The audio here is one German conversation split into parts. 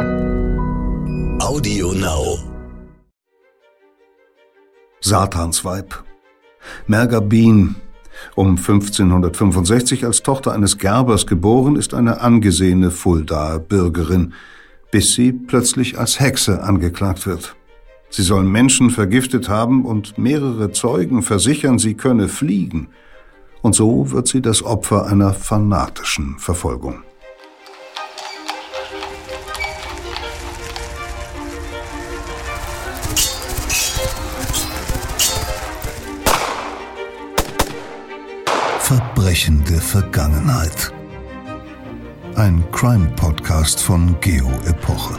Audio Now. Satansweib. Merga Bean, um 1565 als Tochter eines Gerbers geboren, ist eine angesehene Fuldaer Bürgerin, bis sie plötzlich als Hexe angeklagt wird. Sie soll Menschen vergiftet haben und mehrere Zeugen versichern, sie könne fliegen. Und so wird sie das Opfer einer fanatischen Verfolgung. Verbrechende Vergangenheit. Ein Crime-Podcast von Geo Epoche.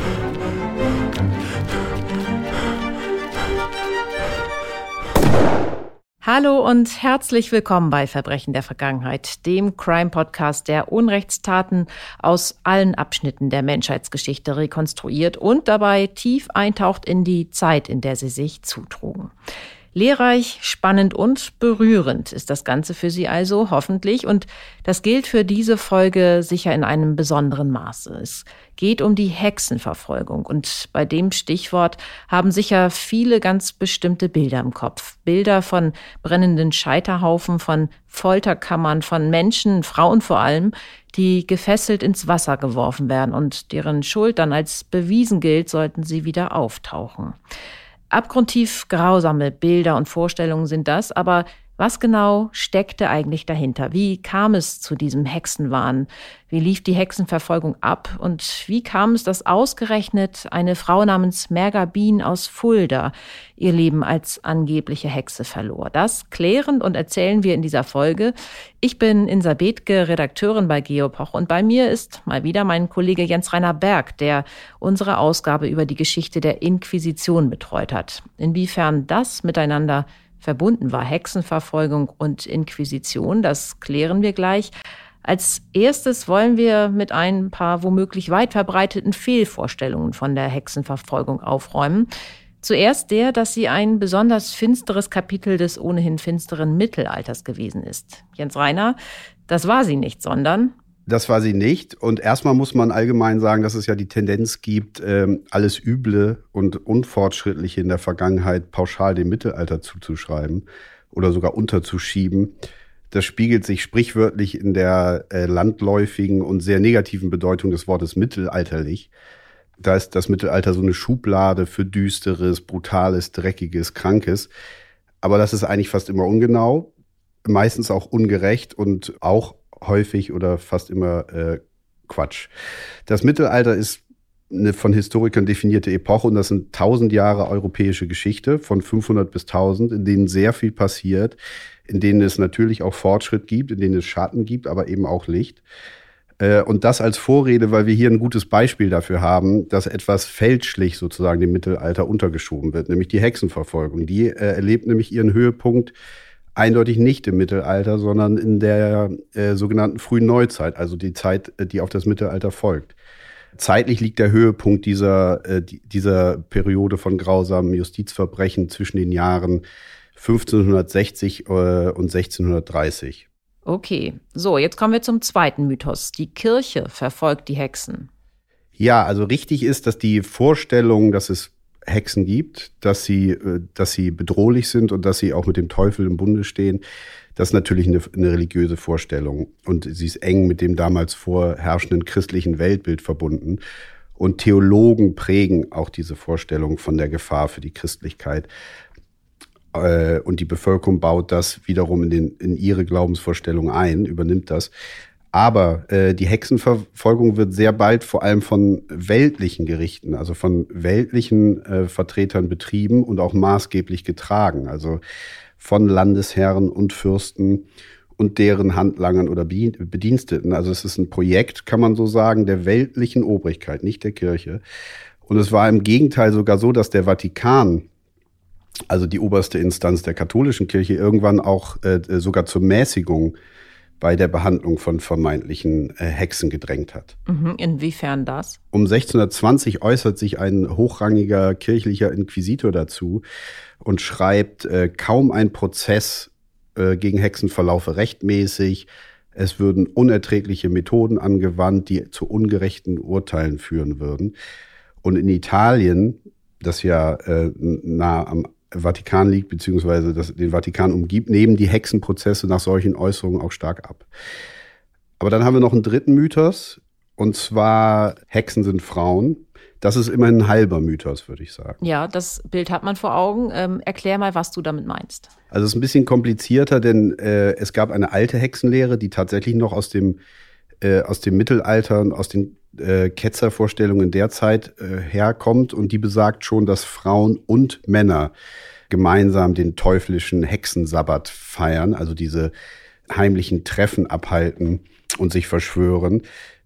Hallo und herzlich willkommen bei Verbrechen der Vergangenheit, dem Crime-Podcast, der Unrechtstaten aus allen Abschnitten der Menschheitsgeschichte rekonstruiert und dabei tief eintaucht in die Zeit, in der sie sich zutrugen. Lehrreich, spannend und berührend ist das Ganze für Sie also, hoffentlich. Und das gilt für diese Folge sicher in einem besonderen Maße. Es geht um die Hexenverfolgung. Und bei dem Stichwort haben sicher viele ganz bestimmte Bilder im Kopf. Bilder von brennenden Scheiterhaufen, von Folterkammern, von Menschen, Frauen vor allem, die gefesselt ins Wasser geworfen werden und deren Schuld dann als bewiesen gilt, sollten sie wieder auftauchen. Abgrundtief grausame Bilder und Vorstellungen sind das, aber was genau steckte eigentlich dahinter? Wie kam es zu diesem Hexenwahn? Wie lief die Hexenverfolgung ab? Und wie kam es, dass ausgerechnet eine Frau namens Merga Bien aus Fulda ihr Leben als angebliche Hexe verlor? Das klären und erzählen wir in dieser Folge. Ich bin Insa Bethke, Redakteurin bei Geopoch und bei mir ist mal wieder mein Kollege Jens Rainer Berg, der unsere Ausgabe über die Geschichte der Inquisition betreut hat. Inwiefern das miteinander verbunden war. Hexenverfolgung und Inquisition, das klären wir gleich. Als erstes wollen wir mit ein paar womöglich weit verbreiteten Fehlvorstellungen von der Hexenverfolgung aufräumen. Zuerst der, dass sie ein besonders finsteres Kapitel des ohnehin finsteren Mittelalters gewesen ist. Jens Reiner, das war sie nicht, sondern das war sie nicht. Und erstmal muss man allgemein sagen, dass es ja die Tendenz gibt, ähm, alles Üble und Unfortschrittliche in der Vergangenheit pauschal dem Mittelalter zuzuschreiben oder sogar unterzuschieben. Das spiegelt sich sprichwörtlich in der äh, landläufigen und sehr negativen Bedeutung des Wortes mittelalterlich. Da ist das Mittelalter so eine Schublade für düsteres, brutales, dreckiges, krankes. Aber das ist eigentlich fast immer ungenau, meistens auch ungerecht und auch häufig oder fast immer äh, Quatsch. Das Mittelalter ist eine von Historikern definierte Epoche und das sind tausend Jahre europäische Geschichte von 500 bis 1000, in denen sehr viel passiert, in denen es natürlich auch Fortschritt gibt, in denen es Schatten gibt, aber eben auch Licht. Äh, und das als Vorrede, weil wir hier ein gutes Beispiel dafür haben, dass etwas fälschlich sozusagen dem Mittelalter untergeschoben wird, nämlich die Hexenverfolgung. Die äh, erlebt nämlich ihren Höhepunkt eindeutig nicht im Mittelalter, sondern in der äh, sogenannten frühen Neuzeit, also die Zeit, äh, die auf das Mittelalter folgt. Zeitlich liegt der Höhepunkt dieser, äh, dieser Periode von grausamen Justizverbrechen zwischen den Jahren 1560 äh, und 1630. Okay, so, jetzt kommen wir zum zweiten Mythos. Die Kirche verfolgt die Hexen. Ja, also richtig ist, dass die Vorstellung, dass es Hexen gibt, dass sie, äh, dass sie bedrohlich sind und dass sie auch mit dem Teufel im Bunde stehen. Das ist natürlich eine, eine religiöse Vorstellung und sie ist eng mit dem damals vorherrschenden christlichen Weltbild verbunden. Und Theologen prägen auch diese Vorstellung von der Gefahr für die Christlichkeit. Äh, und die Bevölkerung baut das wiederum in, den, in ihre Glaubensvorstellung ein, übernimmt das. Aber äh, die Hexenverfolgung wird sehr bald vor allem von weltlichen Gerichten, also von weltlichen äh, Vertretern betrieben und auch maßgeblich getragen. Also von Landesherren und Fürsten und deren Handlangern oder Bediensteten. Also es ist ein Projekt, kann man so sagen, der weltlichen Obrigkeit, nicht der Kirche. Und es war im Gegenteil sogar so, dass der Vatikan, also die oberste Instanz der katholischen Kirche, irgendwann auch äh, sogar zur Mäßigung bei der Behandlung von vermeintlichen äh, Hexen gedrängt hat. Mhm, inwiefern das? Um 1620 äußert sich ein hochrangiger kirchlicher Inquisitor dazu und schreibt, äh, kaum ein Prozess äh, gegen Hexen verlaufe rechtmäßig, Es würden unerträgliche Methoden angewandt, die zu ungerechten Urteilen führen würden. Und in Italien, das ja nah am Vatikan liegt, beziehungsweise das, den Vatikan umgibt, nehmen die Hexenprozesse nach solchen Äußerungen auch stark ab. Aber dann haben wir noch einen dritten Mythos, und zwar Hexen sind Frauen. Das ist immerhin ein halber Mythos, würde ich sagen. Ja, das Bild hat man vor Augen. Ähm, erklär mal, was du damit meinst. Also es ist ein bisschen komplizierter, denn äh, es gab eine alte Hexenlehre, die tatsächlich noch aus dem, äh, aus dem Mittelalter und aus den äh, Ketzervorstellungen der Zeit äh, herkommt und die besagt schon, dass Frauen und Männer gemeinsam den teuflischen Hexensabbat feiern, also diese heimlichen Treffen abhalten und sich verschwören.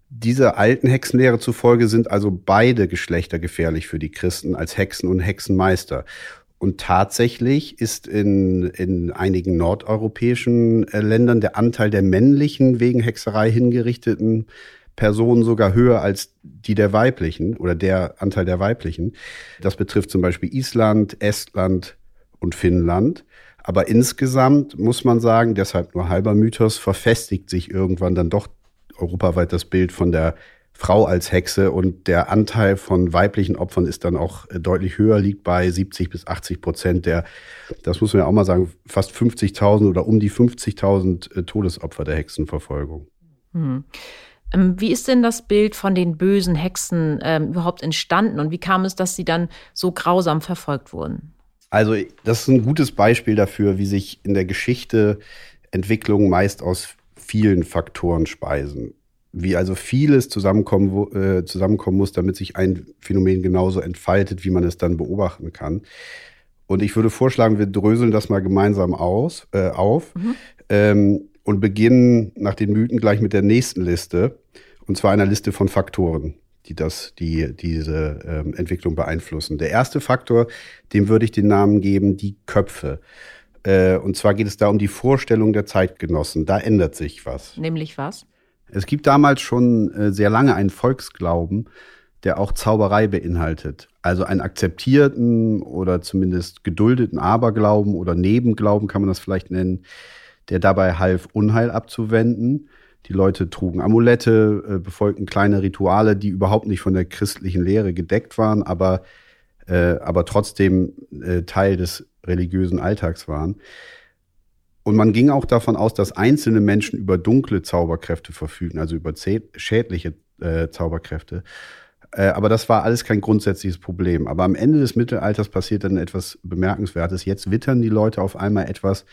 Dieser alten Hexenlehre zufolge sind also beide Geschlechter gefährlich für die Christen als Hexen und Hexenmeister. Und tatsächlich ist in, in einigen nordeuropäischen äh, Ländern der Anteil der männlichen wegen Hexerei hingerichteten Personen sogar höher als die der weiblichen oder der Anteil der weiblichen. Das betrifft zum Beispiel Island, Estland und Finnland. Aber insgesamt muss man sagen, deshalb nur halber Mythos, verfestigt sich irgendwann dann doch europaweit das Bild von der Frau als Hexe und der Anteil von weiblichen Opfern ist dann auch äh, deutlich höher, liegt bei 70 bis 80 Prozent der, das muss man ja auch mal sagen, fast 50.000 oder um die 50.000 äh, Todesopfer der Hexenverfolgung. Hm. Wie ist denn das Bild von den bösen Hexen ähm, überhaupt entstanden und wie kam es, dass sie dann so grausam verfolgt wurden? Also, das ist ein gutes Beispiel dafür, wie sich in der Geschichte Entwicklungen meist aus vielen Faktoren speisen. Wie also vieles zusammenkommen, wo, äh, zusammenkommen muss, damit sich ein Phänomen genauso entfaltet, wie man es dann beobachten kann. Und ich würde vorschlagen, wir dröseln das mal gemeinsam aus, äh, auf mhm. ähm, und beginnen nach den Mythen gleich mit der nächsten Liste. Und zwar einer Liste von Faktoren, die das, die diese ähm, Entwicklung beeinflussen. Der erste Faktor, dem würde ich den Namen geben, die Köpfe. Äh, und zwar geht es da um die Vorstellung der Zeitgenossen. Da ändert sich was. Nämlich was? Es gibt damals schon äh, sehr lange einen Volksglauben, der auch Zauberei beinhaltet. Also einen akzeptierten oder zumindest geduldeten Aberglauben oder Nebenglauben kann man das vielleicht nennen, der dabei half, Unheil abzuwenden. Die Leute trugen Amulette, äh, befolgten kleine Rituale, die überhaupt nicht von der christlichen Lehre gedeckt waren, aber, äh, aber trotzdem äh, Teil des religiösen Alltags waren. Und man ging auch davon aus, dass einzelne Menschen über dunkle Zauberkräfte verfügen, also über schädliche äh, Zauberkräfte. Äh, aber das war alles kein grundsätzliches Problem. Aber am Ende des Mittelalters passiert dann etwas Bemerkenswertes. Jetzt wittern die Leute auf einmal etwas,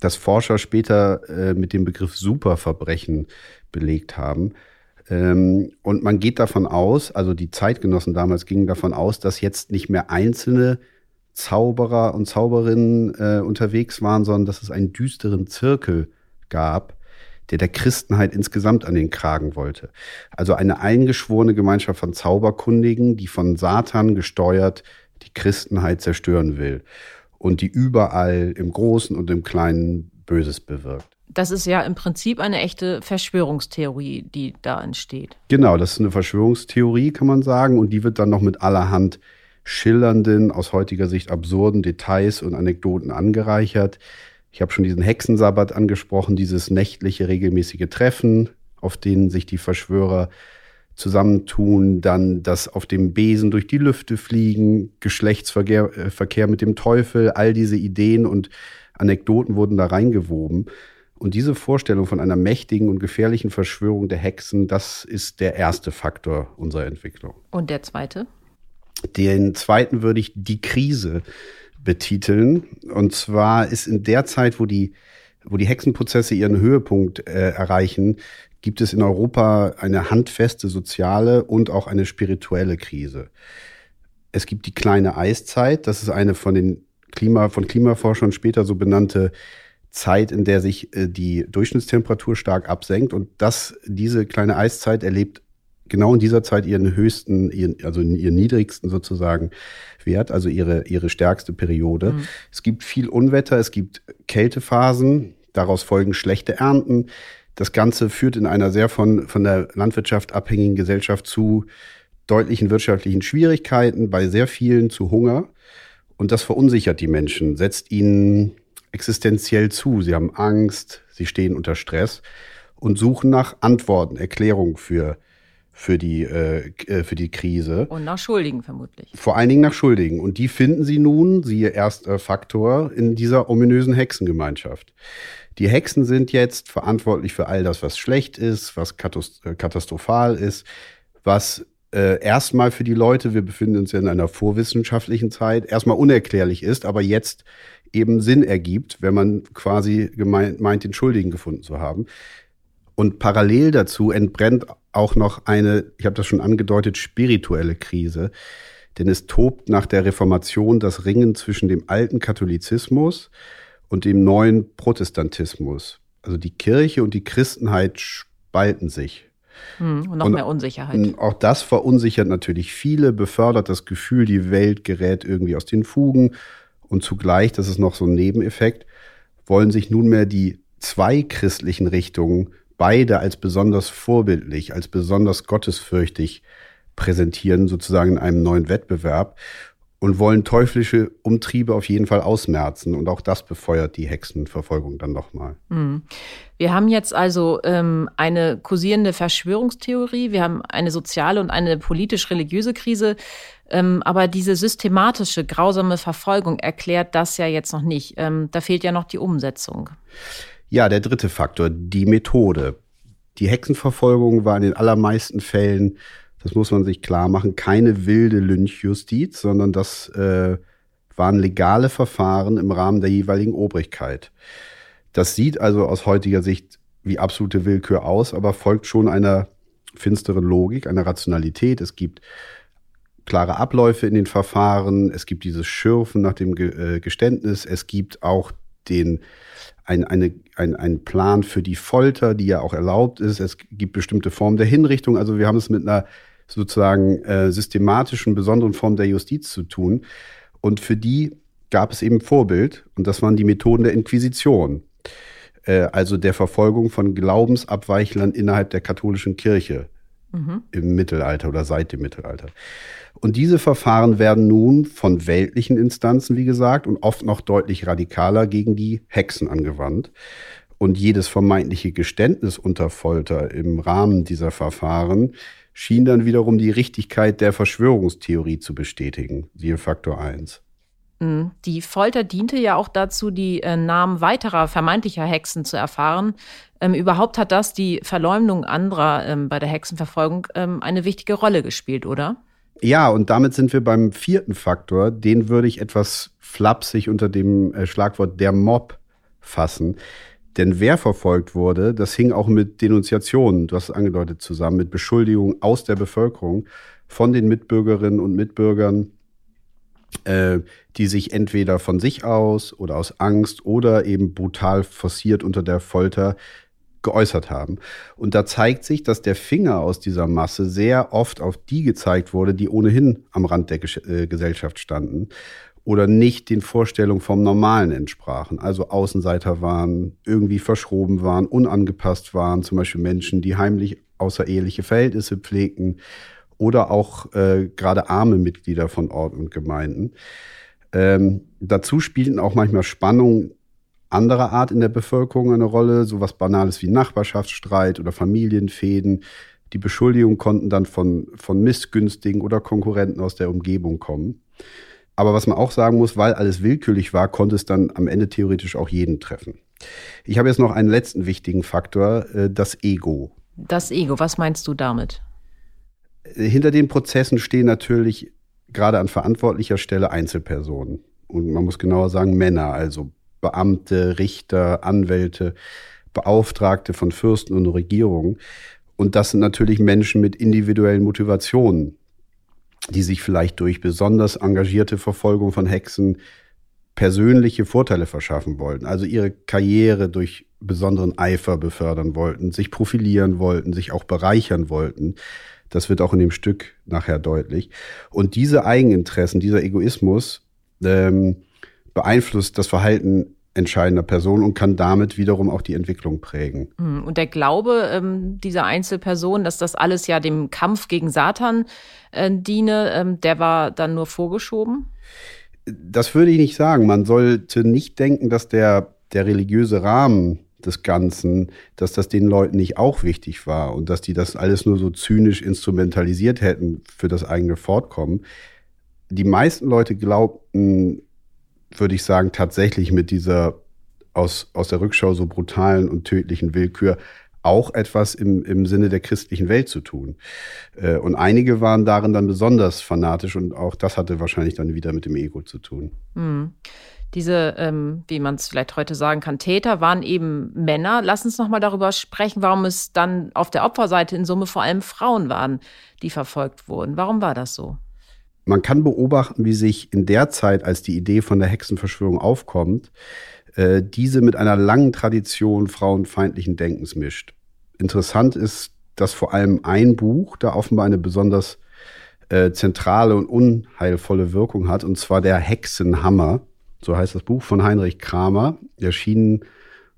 das Forscher später äh, mit dem Begriff Superverbrechen belegt haben. Ähm, und man geht davon aus, also die Zeitgenossen damals gingen davon aus, dass jetzt nicht mehr einzelne Zauberer und Zauberinnen äh, unterwegs waren, sondern dass es einen düsteren Zirkel gab, der der Christenheit insgesamt an den Kragen wollte. Also eine eingeschworene Gemeinschaft von Zauberkundigen, die von Satan gesteuert die Christenheit zerstören will und die überall im Großen und im Kleinen Böses bewirkt. Das ist ja im Prinzip eine echte Verschwörungstheorie, die da entsteht. Genau, das ist eine Verschwörungstheorie, kann man sagen, und die wird dann noch mit allerhand schillernden, aus heutiger Sicht absurden Details und Anekdoten angereichert. Ich habe schon diesen Hexensabbat angesprochen, dieses nächtliche regelmäßige Treffen, auf denen sich die Verschwörer zusammentun, dann das auf dem Besen durch die Lüfte fliegen, Geschlechtsverkehr äh, Verkehr mit dem Teufel, all diese Ideen und Anekdoten wurden da reingewoben. Und diese Vorstellung von einer mächtigen und gefährlichen Verschwörung der Hexen, das ist der erste Faktor unserer Entwicklung. Und der zweite? Den zweiten würde ich die Krise betiteln. Und zwar ist in der Zeit, wo die, wo die Hexenprozesse ihren Höhepunkt äh, erreichen, gibt es in Europa eine handfeste soziale und auch eine spirituelle Krise. Es gibt die kleine Eiszeit, das ist eine von den Klima, von Klimaforschern später so benannte Zeit, in der sich äh, die Durchschnittstemperatur stark absenkt. Und das, diese kleine Eiszeit erlebt genau in dieser Zeit ihren höchsten, ihren, also ihren niedrigsten sozusagen Wert, also ihre, ihre stärkste Periode. Mhm. Es gibt viel Unwetter, es gibt Kältephasen, daraus folgen schlechte Ernten. Das Ganze führt in einer sehr von, von der Landwirtschaft abhängigen Gesellschaft zu deutlichen wirtschaftlichen Schwierigkeiten, bei sehr vielen zu Hunger. Und das verunsichert die Menschen, setzt ihnen existenziell zu. Sie haben Angst, sie stehen unter Stress. und suchen nach Antworten, Erklärungen für, für, die, äh, äh, für die Krise. Und nach Schuldigen vermutlich. Vor allen Dingen nach Schuldigen. Und die finden sie nun, siehe erster Faktor, in dieser ominösen Hexengemeinschaft. Die Hexen sind jetzt verantwortlich für all das, was schlecht ist, was äh, katastrophal ist, was äh, erstmal für die Leute, wir befinden uns ja in einer vorwissenschaftlichen Zeit, erstmal unerklärlich ist, aber jetzt eben Sinn ergibt, wenn man quasi gemeint, meint, den Schuldigen gefunden zu haben. Und parallel dazu entbrennt auch noch eine, ich habe das schon angedeutet, spirituelle Krise. Denn es tobt nach der Reformation das Ringen zwischen dem alten Katholizismus und dem neuen Protestantismus. Also die Kirche und die Christenheit spalten sich. Hm, und noch und, mehr Unsicherheit. Auch das verunsichert natürlich viele, befördert das Gefühl, die Welt gerät irgendwie aus den Fugen. Und zugleich, das ist noch so ein Nebeneffekt, wollen sich nunmehr die zwei christlichen Richtungen beide als besonders vorbildlich, als besonders gottesfürchtig präsentieren, sozusagen in einem neuen Wettbewerb und wollen teuflische Umtriebe auf jeden Fall ausmerzen. Und auch das befeuert die Hexenverfolgung dann nochmal. Mhm. Wir haben jetzt also ähm, eine kursierende Verschwörungstheorie, wir haben eine soziale und eine politisch-religiöse Krise. Ähm, aber diese systematische, grausame Verfolgung erklärt das ja jetzt noch nicht. Ähm, da fehlt ja noch die Umsetzung. Ja, der dritte Faktor, die Methode. Die Hexenverfolgung war in den allermeisten Fällen das muss man sich klar machen, keine wilde Lynchjustiz, sondern das äh, waren legale Verfahren im Rahmen der jeweiligen Obrigkeit. Das sieht also aus heutiger Sicht wie absolute Willkür aus, aber folgt schon einer finsteren Logik, einer Rationalität. Es gibt klare Abläufe in den Verfahren, es gibt dieses Schürfen nach dem äh, Geständnis, es gibt auch den ein, eine, ein, ein Plan für die Folter, die ja auch erlaubt ist. Es gibt bestimmte Formen der Hinrichtung. Also wir haben es mit einer sozusagen äh, systematischen, besonderen Form der Justiz zu tun. Und für die gab es eben Vorbild, und das waren die Methoden der Inquisition, äh, also der Verfolgung von Glaubensabweichlern innerhalb der katholischen Kirche mhm. im Mittelalter oder seit dem Mittelalter. Und diese Verfahren werden nun von weltlichen Instanzen, wie gesagt, und oft noch deutlich radikaler gegen die Hexen angewandt. Und jedes vermeintliche Geständnis unter Folter im Rahmen dieser Verfahren schien dann wiederum die Richtigkeit der Verschwörungstheorie zu bestätigen. Siehe Faktor 1. Mhm. Die Folter diente ja auch dazu, die äh, Namen weiterer vermeintlicher Hexen zu erfahren. Ähm, überhaupt hat das die Verleumdung anderer ähm, bei der Hexenverfolgung ähm, eine wichtige Rolle gespielt, oder? Ja, und damit sind wir beim vierten Faktor. Den würde ich etwas flapsig unter dem äh, Schlagwort der Mob fassen. Denn wer verfolgt wurde, das hing auch mit Denunziationen, du hast es angedeutet, zusammen, mit Beschuldigungen aus der Bevölkerung von den Mitbürgerinnen und Mitbürgern, äh, die sich entweder von sich aus oder aus Angst oder eben brutal forciert unter der Folter geäußert haben. Und da zeigt sich, dass der Finger aus dieser Masse sehr oft auf die gezeigt wurde, die ohnehin am Rand der äh, Gesellschaft standen oder nicht den Vorstellungen vom Normalen entsprachen. Also Außenseiter waren, irgendwie verschroben waren, unangepasst waren, zum Beispiel Menschen, die heimlich außereheliche Verhältnisse pflegten oder auch äh, gerade arme Mitglieder von Ort und Gemeinden. Ähm, dazu spielten auch manchmal Spannungen anderer Art in der Bevölkerung eine Rolle, sowas Banales wie Nachbarschaftsstreit oder Familienfäden. Die Beschuldigungen konnten dann von, von Missgünstigen oder Konkurrenten aus der Umgebung kommen. Aber was man auch sagen muss, weil alles willkürlich war, konnte es dann am Ende theoretisch auch jeden treffen. Ich habe jetzt noch einen letzten wichtigen Faktor, äh, das Ego. Das Ego, was meinst du damit? Hinter den Prozessen stehen natürlich gerade an verantwortlicher Stelle Einzelpersonen. Und man muss genauer sagen Männer, also Beamte, Richter, Anwälte, Beauftragte von Fürsten und Regierungen. Und das sind natürlich Menschen mit individuellen Motivationen die sich vielleicht durch besonders engagierte Verfolgung von Hexen persönliche Vorteile verschaffen wollten, also ihre Karriere durch besonderen Eifer befördern wollten, sich profilieren wollten, sich auch bereichern wollten. Das wird auch in dem Stück nachher deutlich. Und diese Eigeninteressen, dieser Egoismus ähm, beeinflusst das Verhalten entscheidender Person und kann damit wiederum auch die Entwicklung prägen. Hm, und der Glaube ähm, dieser Einzelperson, dass das alles ja dem Kampf gegen Satan äh, diene, ähm, der war dann nur vorgeschoben? Das würde ich nicht sagen. Man sollte nicht denken, dass der, der religiöse Rahmen des Ganzen, dass das den Leuten nicht auch wichtig war und dass die das alles nur so zynisch instrumentalisiert hätten für das eigene Fortkommen. Die meisten Leute glaubten, würde ich sagen, tatsächlich mit dieser aus, aus der Rückschau so brutalen und tödlichen Willkür auch etwas im, im Sinne der christlichen Welt zu tun. Äh, und einige waren darin dann besonders fanatisch und auch das hatte wahrscheinlich dann wieder mit dem Ego zu tun. Mhm. Diese, ähm, wie man es vielleicht heute sagen kann, Täter waren eben Männer. Lass uns noch mal darüber sprechen, warum es dann auf der Opferseite in Summe vor allem Frauen waren, die verfolgt wurden. Warum war das so? Man kann beobachten, wie sich in der Zeit, als die Idee von der Hexenverschwörung aufkommt, äh, diese mit einer langen Tradition frauenfeindlichen Denkens mischt. Interessant ist, dass vor allem ein Buch da offenbar eine besonders äh, zentrale und unheilvolle Wirkung hat, und zwar der Hexenhammer so heißt das Buch von Heinrich Kramer, erschienen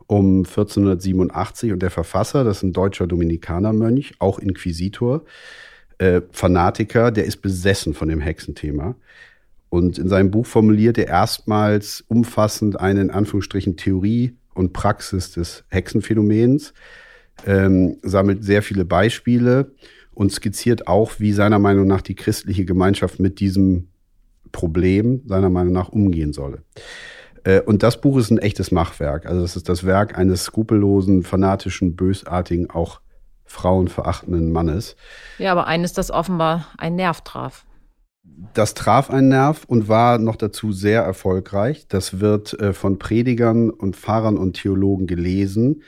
um 1487 und der Verfasser, das ist ein deutscher Dominikanermönch, auch Inquisitor, äh, Fanatiker, der ist besessen von dem Hexenthema. Und in seinem Buch formuliert er erstmals umfassend eine in Anführungsstrichen Theorie und Praxis des Hexenphänomens, ähm, sammelt sehr viele Beispiele und skizziert auch, wie seiner Meinung nach die christliche Gemeinschaft mit diesem Problem seiner Meinung nach umgehen solle. Äh, und das Buch ist ein echtes Machwerk. Also es ist das Werk eines skrupellosen, fanatischen, bösartigen, auch frauenverachtenden Mannes. Ja, aber eines, das offenbar einen Nerv traf. Das traf einen Nerv und war noch dazu sehr erfolgreich. Das wird äh, von Predigern und Pfarrern und Theologen gelesen,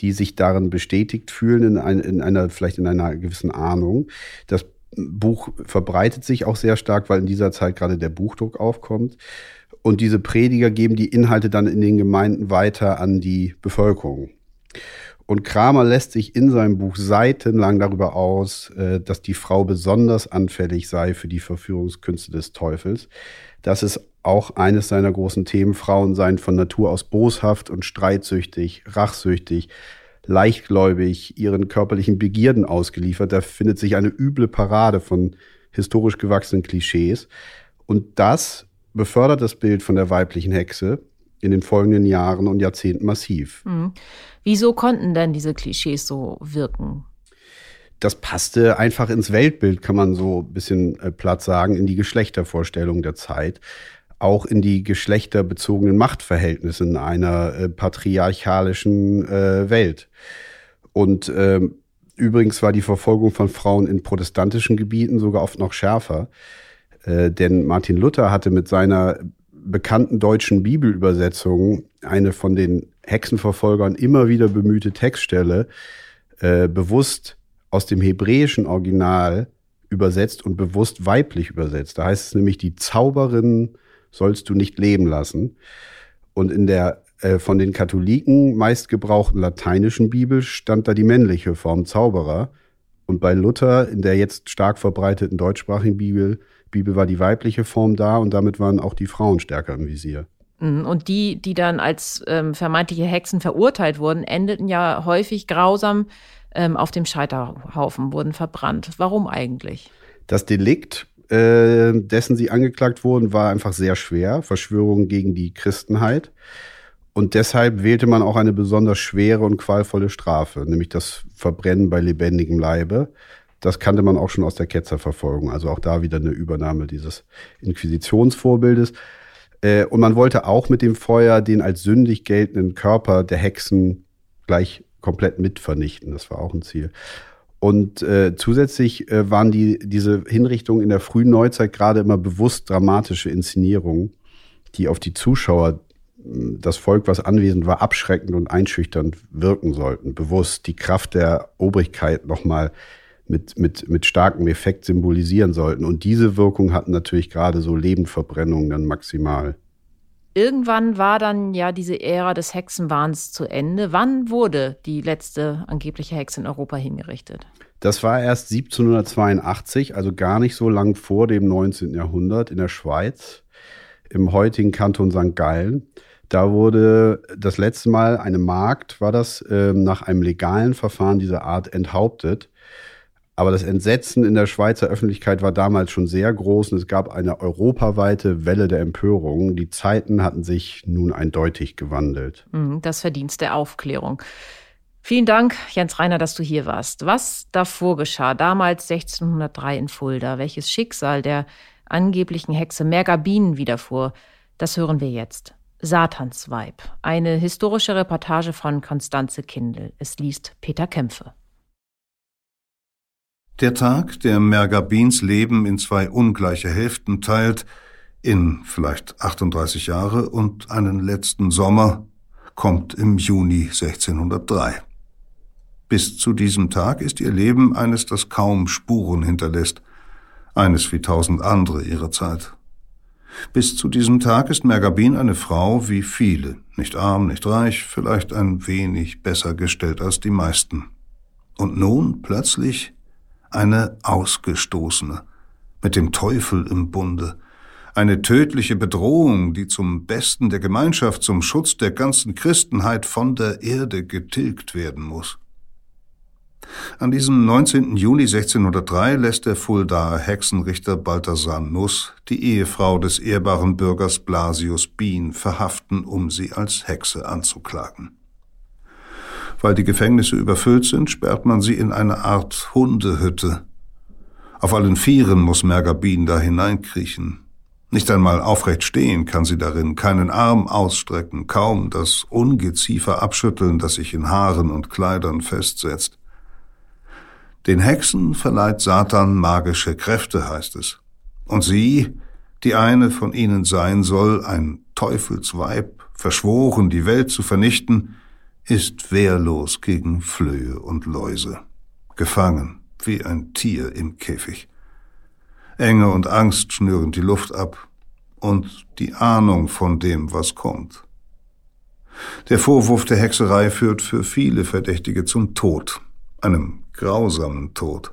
die sich darin bestätigt fühlen in, ein, in einer, vielleicht in einer gewissen Ahnung. Das Buch verbreitet sich auch sehr stark, weil in dieser Zeit gerade der Buchdruck aufkommt. Und diese Prediger geben die Inhalte dann in den Gemeinden weiter an die Bevölkerung. Und Kramer lässt sich in seinem Buch seitenlang darüber aus, äh, dass die Frau besonders anfällig sei für die Verführungskünste des Teufels. Das ist auch eines seiner großen Themen. Frauen seien von Natur aus boshaft und streitsüchtig, rachsüchtig, leichtgläubig ihren körperlichen Begierden ausgeliefert. Da findet sich eine üble Parade von historisch gewachsenen Klischees. Und das befördert das Bild von der weiblichen Hexe in den folgenden Jahren und Jahrzehnten massiv. Mhm. Wieso konnten denn diese Klischees so wirken? Das passte einfach ins Weltbild, kann man so ein bisschen äh, platt sagen, in die Geschlechtervorstellung der Zeit auch in die geschlechterbezogenen Machtverhältnisse in einer äh, patriarchalischen äh, Welt. Und ähm, übrigens war die Verfolgung von Frauen in protestantischen Gebieten sogar oft noch schärfer. Äh, denn Martin Luther hatte mit seiner bekannten deutschen Bibelübersetzung eine von den Hexenverfolgern immer wieder bemühte Textstelle äh, bewusst aus dem hebräischen Original übersetzt und bewusst weiblich übersetzt. Da heißt es nämlich, die Zauberin sollst du nicht leben lassen. Und in der äh, von den Katholiken meist gebrauchten lateinischen Bibel stand da die männliche Form Zauberer. Und bei Luther in der jetzt stark verbreiteten deutschsprachigen Bibel, Bibel war die weibliche Form da und damit waren auch die Frauen stärker im Visier. Mhm. Und die, die dann als ähm, vermeintliche Hexen verurteilt wurden, endeten ja häufig grausam ähm, auf dem Scheiterhaufen, wurden verbrannt. Warum eigentlich? Das Delikt äh, dessen sie angeklagt wurden, war einfach sehr schwer. Verschwörung gegen die Christenheit. Und deshalb wählte man auch eine besonders schwere und qualvolle Strafe, nämlich das Verbrennen bei lebendigem Leibe. Das kannte man auch schon aus der Ketzerverfolgung. Also auch da wieder eine Übernahme dieses Inquisitionsvorbildes. Äh, und man wollte auch mit dem Feuer den als sündig geltenden Körper der Hexen gleich komplett mit vernichten. Das war auch ein Ziel. Und äh, zusätzlich äh, waren die, diese Hinrichtungen in der frühen Neuzeit gerade immer bewusst dramatische Inszenierungen, die auf die Zuschauer, das Volk, was anwesend war, abschreckend und einschüchternd wirken sollten. Bewusst die Kraft der Obrigkeit nochmal mit, mit, mit starkem Effekt symbolisieren sollten. Und diese Wirkung hatten natürlich gerade so Lebendverbrennungen dann maximal. Irgendwann war dann ja diese Ära des Hexenwahns zu Ende. Wann wurde die letzte angebliche Hexe in Europa hingerichtet? Das war erst 1782, also gar nicht so lang vor dem 19. Jahrhundert in der Schweiz, im heutigen Kanton St. Gallen. Da wurde das letzte Mal eine Magd, war das, äh, nach einem legalen Verfahren dieser Art enthauptet. Aber das Entsetzen in der Schweizer Öffentlichkeit war damals schon sehr groß und es gab eine europaweite Welle der Empörung. Die Zeiten hatten sich nun eindeutig gewandelt. Mhm, das Verdienst der Aufklärung. Vielen Dank, Jens Reiner, dass du hier warst. Was davor geschah, damals 1603 in Fulda, welches Schicksal der angeblichen Hexe Mergabinen widerfuhr, das hören wir jetzt. Satansweib, eine historische Reportage von Konstanze Kindl. Es liest Peter Kämpfe. Der Tag, der Mergabins Leben in zwei ungleiche Hälften teilt, in vielleicht 38 Jahre und einen letzten Sommer, kommt im Juni 1603. Bis zu diesem Tag ist ihr Leben eines, das kaum Spuren hinterlässt, eines wie tausend andere ihrer Zeit. Bis zu diesem Tag ist Mergabin eine Frau wie viele, nicht arm, nicht reich, vielleicht ein wenig besser gestellt als die meisten. Und nun plötzlich eine Ausgestoßene, mit dem Teufel im Bunde, eine tödliche Bedrohung, die zum Besten der Gemeinschaft, zum Schutz der ganzen Christenheit von der Erde getilgt werden muss. An diesem 19. Juni 1603 lässt der Fuldaer Hexenrichter Balthasar Nuss die Ehefrau des ehrbaren Bürgers Blasius Bien verhaften, um sie als Hexe anzuklagen. Weil die Gefängnisse überfüllt sind, sperrt man sie in eine Art Hundehütte. Auf allen Vieren muss Mergabin da hineinkriechen. Nicht einmal aufrecht stehen kann sie darin, keinen Arm ausstrecken, kaum das Ungeziefer abschütteln, das sich in Haaren und Kleidern festsetzt. Den Hexen verleiht Satan magische Kräfte, heißt es. Und sie, die eine von ihnen sein soll, ein Teufelsweib, verschworen, die Welt zu vernichten, ist wehrlos gegen Flöhe und Läuse, gefangen wie ein Tier im Käfig. Enge und Angst schnüren die Luft ab und die Ahnung von dem, was kommt. Der Vorwurf der Hexerei führt für viele Verdächtige zum Tod, einem grausamen Tod,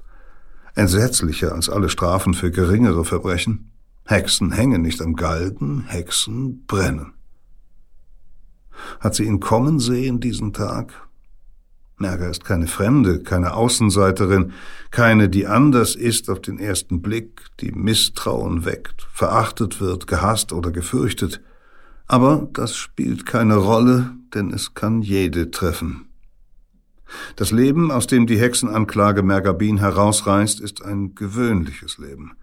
entsetzlicher als alle Strafen für geringere Verbrechen. Hexen hängen nicht am Galgen, Hexen brennen. Hat sie ihn kommen sehen, diesen Tag? Merger ist keine Fremde, keine Außenseiterin, keine, die anders ist auf den ersten Blick, die Misstrauen weckt, verachtet wird, gehasst oder gefürchtet. Aber das spielt keine Rolle, denn es kann jede treffen. Das Leben, aus dem die Hexenanklage Mergabin herausreißt, ist ein gewöhnliches Leben.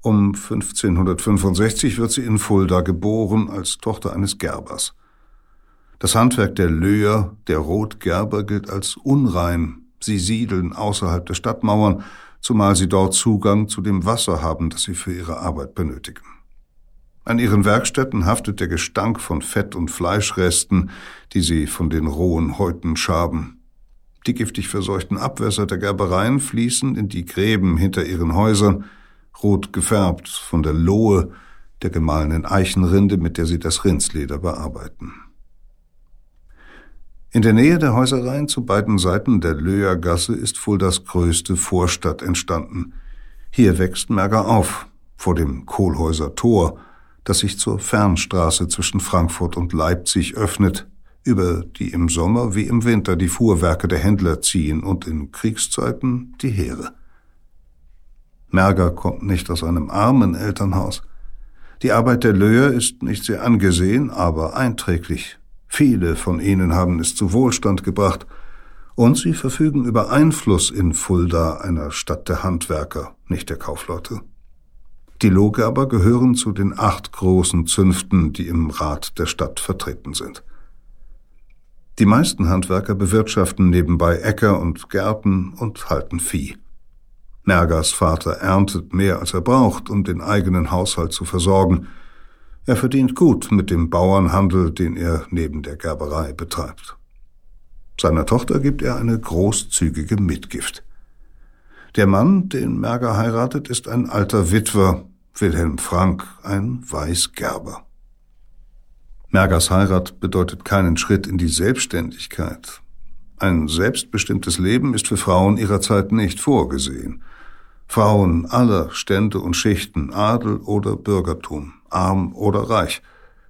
Um 1565 wird sie in Fulda geboren als Tochter eines Gerbers. Das Handwerk der Löher, der Rotgerber, gilt als unrein. Sie siedeln außerhalb der Stadtmauern, zumal sie dort Zugang zu dem Wasser haben, das sie für ihre Arbeit benötigen. An ihren Werkstätten haftet der Gestank von Fett- und Fleischresten, die sie von den rohen Häuten schaben. Die giftig verseuchten Abwässer der Gerbereien fließen in die Gräben hinter ihren Häusern, rot gefärbt von der Lohe der gemahlenen Eichenrinde, mit der sie das Rindsleder bearbeiten. In der Nähe der Häusereien zu beiden Seiten der Löhergasse ist wohl das größte Vorstadt entstanden. Hier wächst Merger auf, vor dem Kohlhäuser Tor, das sich zur Fernstraße zwischen Frankfurt und Leipzig öffnet, über die im Sommer wie im Winter die Fuhrwerke der Händler ziehen und in Kriegszeiten die Heere. Merger kommt nicht aus einem armen Elternhaus. Die Arbeit der Löher ist nicht sehr angesehen, aber einträglich. Viele von ihnen haben es zu Wohlstand gebracht, und sie verfügen über Einfluss in Fulda, einer Stadt der Handwerker, nicht der Kaufleute. Die Loge aber gehören zu den acht großen Zünften, die im Rat der Stadt vertreten sind. Die meisten Handwerker bewirtschaften nebenbei Äcker und Gärten und halten Vieh. Mergers Vater erntet mehr, als er braucht, um den eigenen Haushalt zu versorgen – er verdient gut mit dem Bauernhandel, den er neben der Gerberei betreibt. Seiner Tochter gibt er eine großzügige Mitgift. Der Mann, den Merger heiratet, ist ein alter Witwer, Wilhelm Frank, ein Weißgerber. Mergers Heirat bedeutet keinen Schritt in die Selbstständigkeit. Ein selbstbestimmtes Leben ist für Frauen ihrer Zeit nicht vorgesehen. Frauen aller Stände und Schichten, Adel oder Bürgertum, arm oder reich,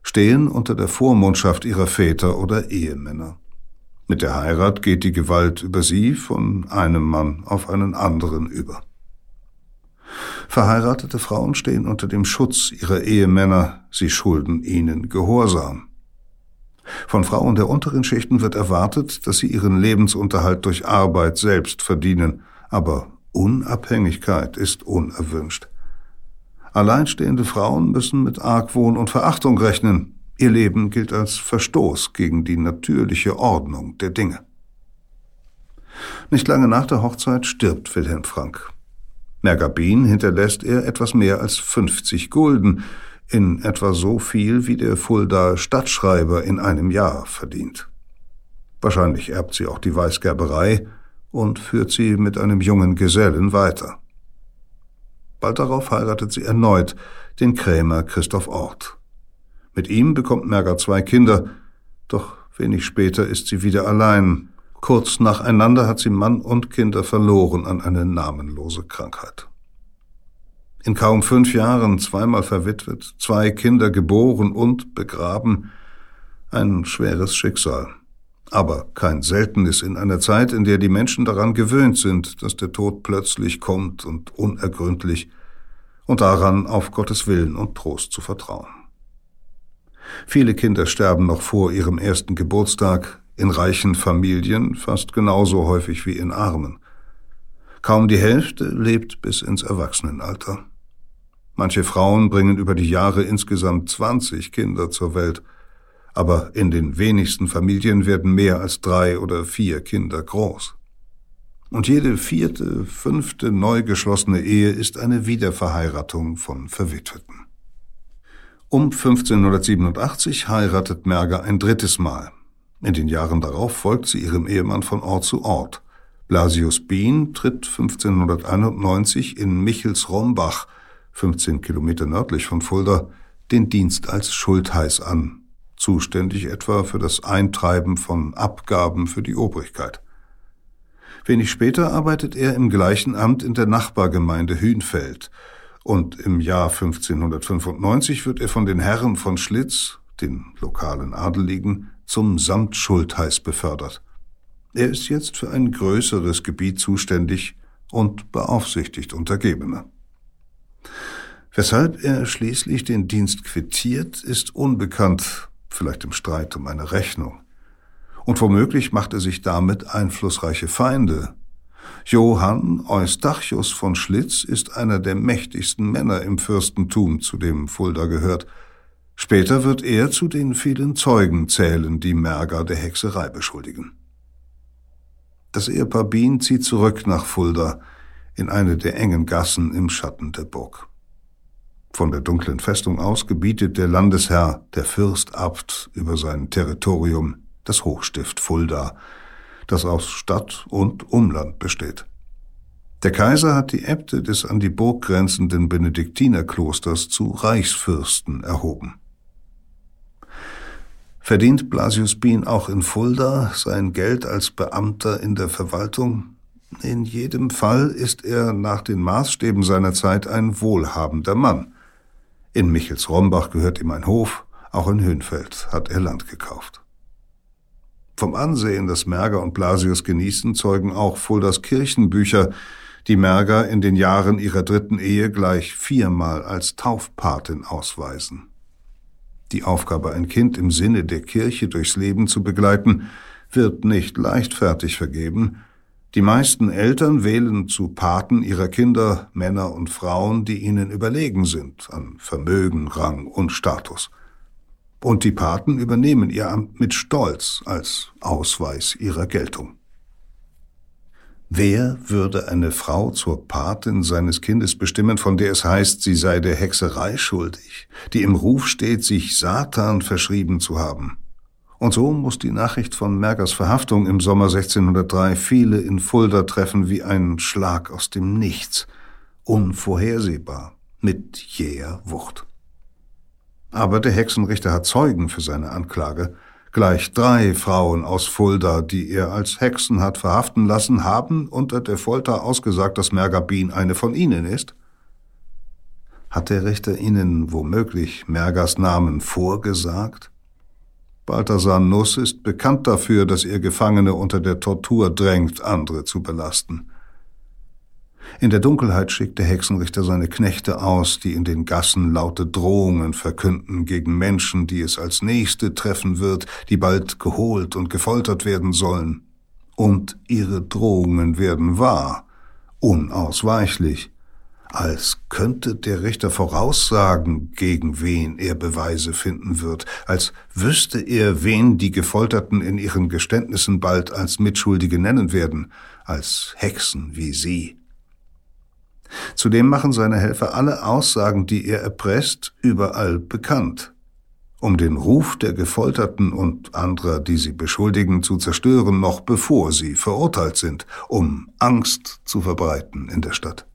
stehen unter der Vormundschaft ihrer Väter oder Ehemänner. Mit der Heirat geht die Gewalt über sie von einem Mann auf einen anderen über. Verheiratete Frauen stehen unter dem Schutz ihrer Ehemänner, sie schulden ihnen Gehorsam. Von Frauen der unteren Schichten wird erwartet, dass sie ihren Lebensunterhalt durch Arbeit selbst verdienen, aber Unabhängigkeit ist unerwünscht. Alleinstehende Frauen müssen mit Argwohn und Verachtung rechnen. Ihr Leben gilt als Verstoß gegen die natürliche Ordnung der Dinge. Nicht lange nach der Hochzeit stirbt Wilhelm Frank. Mergabin hinterlässt er etwas mehr als 50 Gulden, in etwa so viel, wie der Fuldaer Stadtschreiber in einem Jahr verdient. Wahrscheinlich erbt sie auch die Weißgerberei und führt sie mit einem jungen Gesellen weiter. Bald darauf heiratet sie erneut den Krämer Christoph Ort. Mit ihm bekommt Merger zwei Kinder, doch wenig später ist sie wieder allein. Kurz nacheinander hat sie Mann und Kinder verloren an eine namenlose Krankheit. In kaum fünf Jahren zweimal verwitwet, zwei Kinder geboren und begraben, ein schweres Schicksal. Aber kein Seltenes in einer Zeit, in der die Menschen daran gewöhnt sind, dass der Tod plötzlich kommt und unergründlich, und daran auf Gottes Willen und Trost zu vertrauen. Viele Kinder sterben noch vor ihrem ersten Geburtstag, in reichen Familien fast genauso häufig wie in armen. Kaum die Hälfte lebt bis ins Erwachsenenalter. Manche Frauen bringen über die Jahre insgesamt 20 Kinder zur Welt, aber in den wenigsten Familien werden mehr als drei oder vier Kinder groß. Und jede vierte, fünfte neu geschlossene Ehe ist eine Wiederverheiratung von Verwitweten. Um 1587 heiratet Merger ein drittes Mal. In den Jahren darauf folgt sie ihrem Ehemann von Ort zu Ort. Blasius Bien tritt 1591 in Michels-Rombach 15 Kilometer nördlich von Fulda, den Dienst als Schultheiß an, zuständig etwa für das Eintreiben von Abgaben für die Obrigkeit. Wenig später arbeitet er im gleichen Amt in der Nachbargemeinde Hünfeld und im Jahr 1595 wird er von den Herren von Schlitz, den lokalen Adeligen, zum Samtschultheiß befördert. Er ist jetzt für ein größeres Gebiet zuständig und beaufsichtigt Untergebene. Weshalb er schließlich den Dienst quittiert, ist unbekannt, vielleicht im Streit um eine Rechnung. Und womöglich macht er sich damit einflussreiche Feinde. Johann Eustachius von Schlitz ist einer der mächtigsten Männer im Fürstentum, zu dem Fulda gehört. Später wird er zu den vielen Zeugen zählen, die Merger der Hexerei beschuldigen. Das Ehepaar Bien zieht zurück nach Fulda, in eine der engen Gassen im Schatten der Burg. Von der dunklen Festung aus gebietet der Landesherr, der Fürstabt, über sein Territorium das Hochstift Fulda, das aus Stadt und Umland besteht. Der Kaiser hat die Äbte des an die Burg grenzenden Benediktinerklosters zu Reichsfürsten erhoben. Verdient Blasius Bien auch in Fulda sein Geld als Beamter in der Verwaltung, in jedem Fall ist er nach den Maßstäben seiner Zeit ein wohlhabender Mann. In Michels-Rombach gehört ihm ein Hof, auch in Hünfeld hat er Land gekauft. Vom Ansehen, das Merger und Blasius genießen, zeugen auch Fuldas Kirchenbücher, die Merger in den Jahren ihrer dritten Ehe gleich viermal als Taufpatin ausweisen. Die Aufgabe, ein Kind im Sinne der Kirche durchs Leben zu begleiten, wird nicht leichtfertig vergeben, die meisten Eltern wählen zu Paten ihrer Kinder Männer und Frauen, die ihnen überlegen sind an Vermögen, Rang und Status. Und die Paten übernehmen ihr Amt mit Stolz als Ausweis ihrer Geltung. Wer würde eine Frau zur Patin seines Kindes bestimmen, von der es heißt, sie sei der Hexerei schuldig, die im Ruf steht, sich Satan verschrieben zu haben? Und so muss die Nachricht von Mergers Verhaftung im Sommer 1603 viele in Fulda treffen wie ein Schlag aus dem Nichts, unvorhersehbar, mit jäher Wucht. Aber der Hexenrichter hat Zeugen für seine Anklage. Gleich drei Frauen aus Fulda, die er als Hexen hat verhaften lassen, haben unter der Folter ausgesagt, dass Mergabin eine von ihnen ist. Hat der Richter ihnen womöglich Mergers Namen vorgesagt? Balthasar Nuss ist bekannt dafür, dass er Gefangene unter der Tortur drängt, andere zu belasten. In der Dunkelheit schickt der Hexenrichter seine Knechte aus, die in den Gassen laute Drohungen verkünden gegen Menschen, die es als Nächste treffen wird, die bald geholt und gefoltert werden sollen. Und ihre Drohungen werden wahr, unausweichlich, als könnte der Richter voraussagen, gegen wen er Beweise finden wird, als wüsste er, wen die Gefolterten in ihren Geständnissen bald als Mitschuldige nennen werden, als Hexen wie sie. Zudem machen seine Helfer alle Aussagen, die er erpresst, überall bekannt. Um den Ruf der Gefolterten und anderer, die sie beschuldigen, zu zerstören, noch bevor sie verurteilt sind, um Angst zu verbreiten in der Stadt.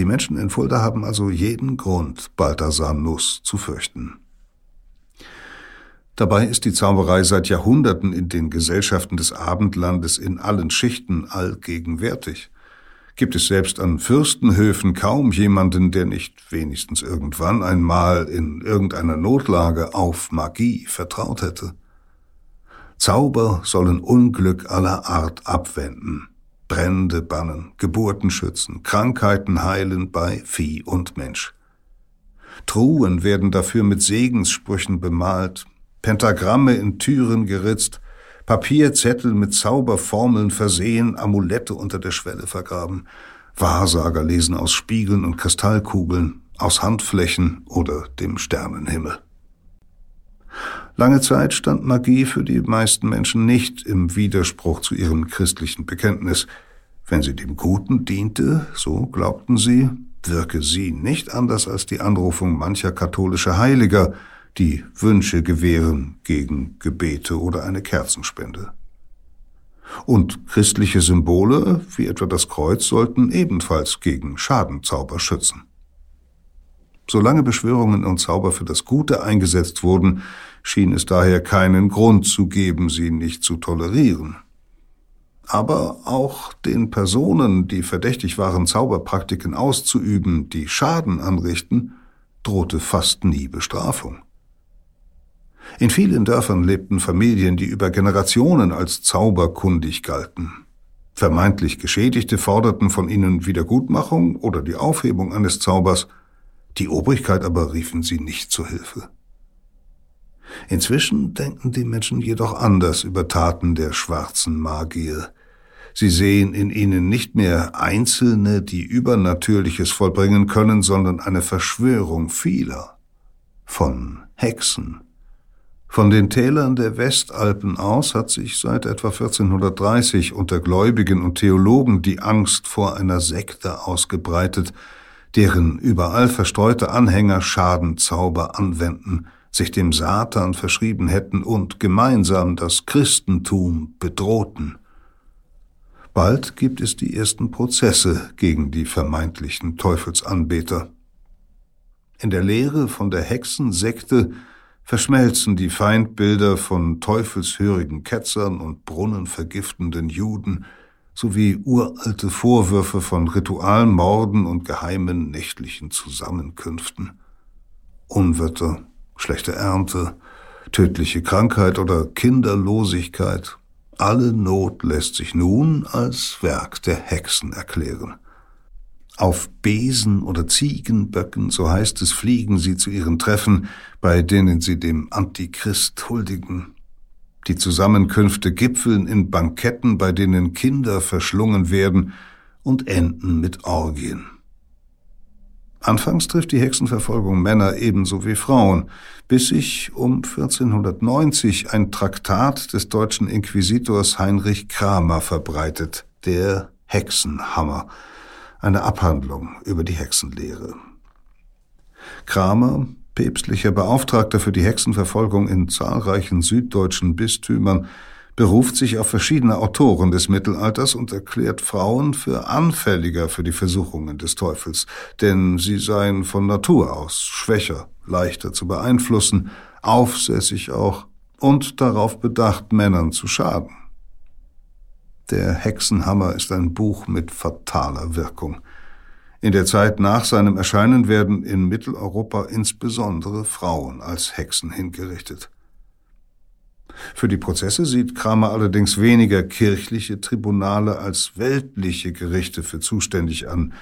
Die Menschen in Fulda haben also jeden Grund, Balthasar Nuss zu fürchten. Dabei ist die Zauberei seit Jahrhunderten in den Gesellschaften des Abendlandes in allen Schichten allgegenwärtig gibt es selbst an Fürstenhöfen kaum jemanden, der nicht wenigstens irgendwann einmal in irgendeiner Notlage auf Magie vertraut hätte. Zauber sollen Unglück aller Art abwenden, Brände bannen, Geburten schützen, Krankheiten heilen bei Vieh und Mensch. Truhen werden dafür mit Segenssprüchen bemalt, Pentagramme in Türen geritzt, Papierzettel mit Zauberformeln versehen, Amulette unter der Schwelle vergraben. Wahrsager lesen aus Spiegeln und Kristallkugeln, aus Handflächen oder dem Sternenhimmel. Lange Zeit stand Magie für die meisten Menschen nicht im Widerspruch zu ihrem christlichen Bekenntnis. Wenn sie dem Guten diente, so glaubten sie, wirke sie nicht anders als die Anrufung mancher katholischer Heiliger, die Wünsche gewähren gegen Gebete oder eine Kerzenspende. Und christliche Symbole, wie etwa das Kreuz, sollten ebenfalls gegen Schadenzauber schützen. Solange Beschwörungen und Zauber für das Gute eingesetzt wurden, schien es daher keinen Grund zu geben, sie nicht zu tolerieren. Aber auch den Personen, die verdächtig waren, Zauberpraktiken auszuüben, die Schaden anrichten, drohte fast nie Bestrafung. In vielen Dörfern lebten Familien, die über Generationen als zauberkundig galten. Vermeintlich Geschädigte forderten von ihnen Wiedergutmachung oder die Aufhebung eines Zaubers, die Obrigkeit aber riefen sie nicht zu Hilfe. Inzwischen denken die Menschen jedoch anders über Taten der schwarzen Magier. Sie sehen in ihnen nicht mehr Einzelne, die Übernatürliches vollbringen können, sondern eine Verschwörung vieler von Hexen, von den Tälern der Westalpen aus hat sich seit etwa 1430 unter Gläubigen und Theologen die Angst vor einer Sekte ausgebreitet, deren überall verstreute Anhänger Schadenzauber anwenden, sich dem Satan verschrieben hätten und gemeinsam das Christentum bedrohten. Bald gibt es die ersten Prozesse gegen die vermeintlichen Teufelsanbeter. In der Lehre von der Hexensekte verschmelzen die Feindbilder von teufelshörigen Ketzern und brunnenvergiftenden Juden sowie uralte Vorwürfe von Ritualmorden und geheimen nächtlichen Zusammenkünften. Unwetter, schlechte Ernte, tödliche Krankheit oder Kinderlosigkeit, alle Not lässt sich nun als Werk der Hexen erklären. Auf Besen oder Ziegenböcken, so heißt es, fliegen sie zu ihren Treffen, bei denen sie dem Antichrist huldigen. Die Zusammenkünfte gipfeln in Banketten, bei denen Kinder verschlungen werden und enden mit Orgien. Anfangs trifft die Hexenverfolgung Männer ebenso wie Frauen, bis sich um 1490 ein Traktat des deutschen Inquisitors Heinrich Kramer verbreitet, der Hexenhammer, eine Abhandlung über die Hexenlehre. Kramer, päpstlicher Beauftragter für die Hexenverfolgung in zahlreichen süddeutschen Bistümern, beruft sich auf verschiedene Autoren des Mittelalters und erklärt Frauen für anfälliger für die Versuchungen des Teufels, denn sie seien von Natur aus schwächer, leichter zu beeinflussen, aufsässig auch und darauf bedacht, Männern zu schaden. Der Hexenhammer ist ein Buch mit fataler Wirkung. In der Zeit nach seinem Erscheinen werden in Mitteleuropa insbesondere Frauen als Hexen hingerichtet. Für die Prozesse sieht Kramer allerdings weniger kirchliche Tribunale als weltliche Gerichte für zuständig an.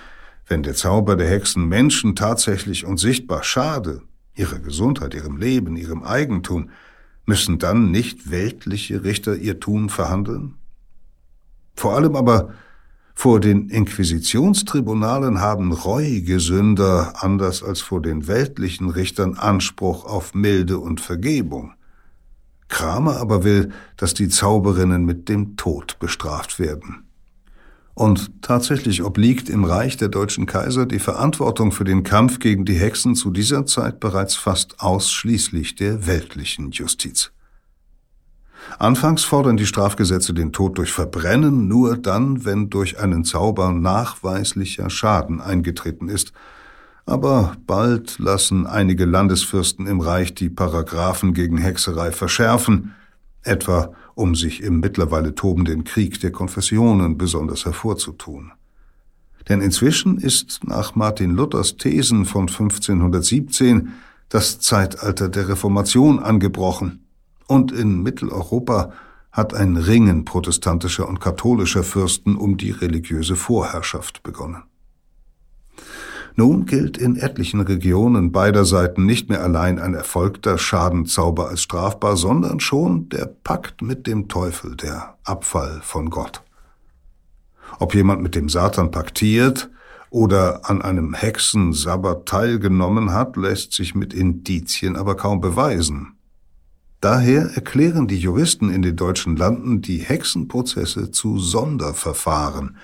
Wenn der Zauber der Hexen Menschen tatsächlich und sichtbar schade, ihrer Gesundheit, ihrem Leben, ihrem Eigentum, müssen dann nicht weltliche Richter ihr Tun verhandeln? Vor allem aber vor den Inquisitionstribunalen haben reuige Sünder, anders als vor den weltlichen Richtern, Anspruch auf Milde und Vergebung. Kramer aber will, dass die Zauberinnen mit dem Tod bestraft werden. Und tatsächlich obliegt im Reich der deutschen Kaiser die Verantwortung für den Kampf gegen die Hexen zu dieser Zeit bereits fast ausschließlich der weltlichen Justiz. Anfangs fordern die Strafgesetze den Tod durch Verbrennen nur dann, wenn durch einen Zauber nachweislicher Schaden eingetreten ist. Aber bald lassen einige Landesfürsten im Reich die Paragraphen gegen Hexerei verschärfen, etwa um sich im mittlerweile tobenden Krieg der Konfessionen besonders hervorzutun. Denn inzwischen ist nach Martin Luthers Thesen von 1517 das Zeitalter der Reformation angebrochen, und in Mitteleuropa hat ein Ringen protestantischer und katholischer Fürsten um die religiöse Vorherrschaft begonnen. Nun gilt in etlichen Regionen beider Seiten nicht mehr allein ein erfolgter Schadenzauber als strafbar, sondern schon der Pakt mit dem Teufel, der Abfall von Gott. Ob jemand mit dem Satan paktiert oder an einem Hexensabbat teilgenommen hat, lässt sich mit Indizien aber kaum beweisen. Daher erklären die Juristen in den deutschen Landen die Hexenprozesse zu Sonderverfahren,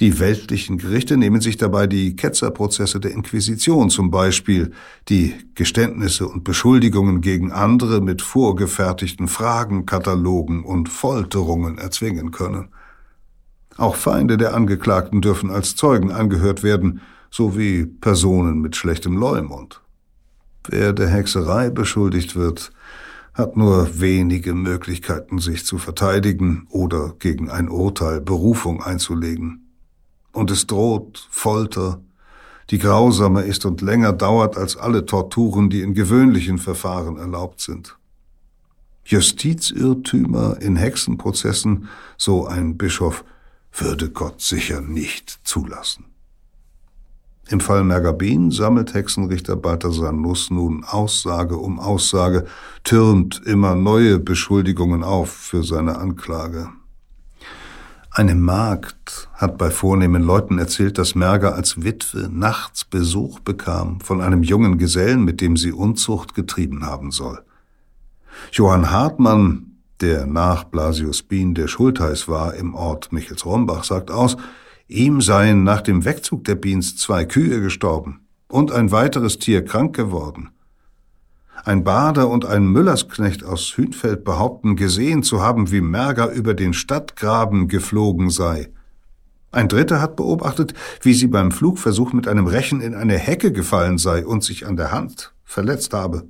die weltlichen Gerichte nehmen sich dabei die Ketzerprozesse der Inquisition zum Beispiel, die Geständnisse und Beschuldigungen gegen andere mit vorgefertigten Fragenkatalogen und Folterungen erzwingen können. Auch Feinde der Angeklagten dürfen als Zeugen angehört werden, sowie Personen mit schlechtem Leumund. Wer der Hexerei beschuldigt wird, hat nur wenige Möglichkeiten, sich zu verteidigen oder gegen ein Urteil Berufung einzulegen und es droht Folter, die grausamer ist und länger dauert als alle Torturen, die in gewöhnlichen Verfahren erlaubt sind. Justizirrtümer in Hexenprozessen, so ein Bischof, würde Gott sicher nicht zulassen. Im Fall Mergabin sammelt Hexenrichter Balthasar Nuss nun Aussage um Aussage, türmt immer neue Beschuldigungen auf für seine Anklage. Eine Magd hat bei vornehmen Leuten erzählt, dass Merger als Witwe nachts Besuch bekam von einem jungen Gesellen, mit dem sie Unzucht getrieben haben soll. Johann Hartmann, der nach Blasius Bien der Schultheiß war im Ort Michels-Rombach, sagt aus, ihm seien nach dem Wegzug der Biens zwei Kühe gestorben und ein weiteres Tier krank geworden. Ein Bader und ein Müllersknecht aus Hünfeld behaupten, gesehen zu haben, wie Merger über den Stadtgraben geflogen sei. Ein Dritter hat beobachtet, wie sie beim Flugversuch mit einem Rechen in eine Hecke gefallen sei und sich an der Hand verletzt habe.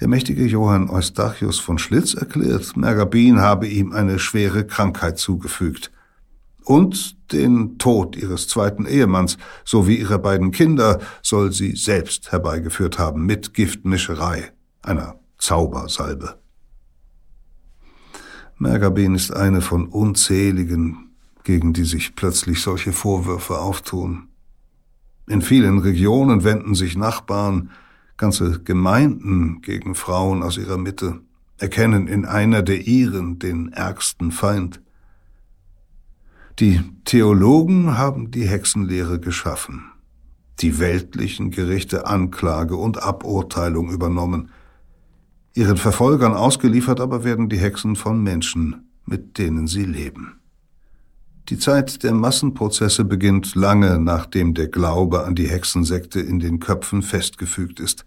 Der mächtige Johann Eustachius von Schlitz erklärt, Mergabin habe ihm eine schwere Krankheit zugefügt und den Tod ihres zweiten Ehemanns sowie ihrer beiden Kinder soll sie selbst herbeigeführt haben mit Giftmischerei, einer Zaubersalbe. Mergabin ist eine von unzähligen, gegen die sich plötzlich solche Vorwürfe auftun. In vielen Regionen wenden sich Nachbarn, ganze Gemeinden gegen Frauen aus ihrer Mitte, erkennen in einer der ihren den ärgsten Feind. Die Theologen haben die Hexenlehre geschaffen, die weltlichen Gerichte Anklage und Aburteilung übernommen, ihren Verfolgern ausgeliefert aber werden die Hexen von Menschen, mit denen sie leben. Die Zeit der Massenprozesse beginnt lange nachdem der Glaube an die Hexensekte in den Köpfen festgefügt ist.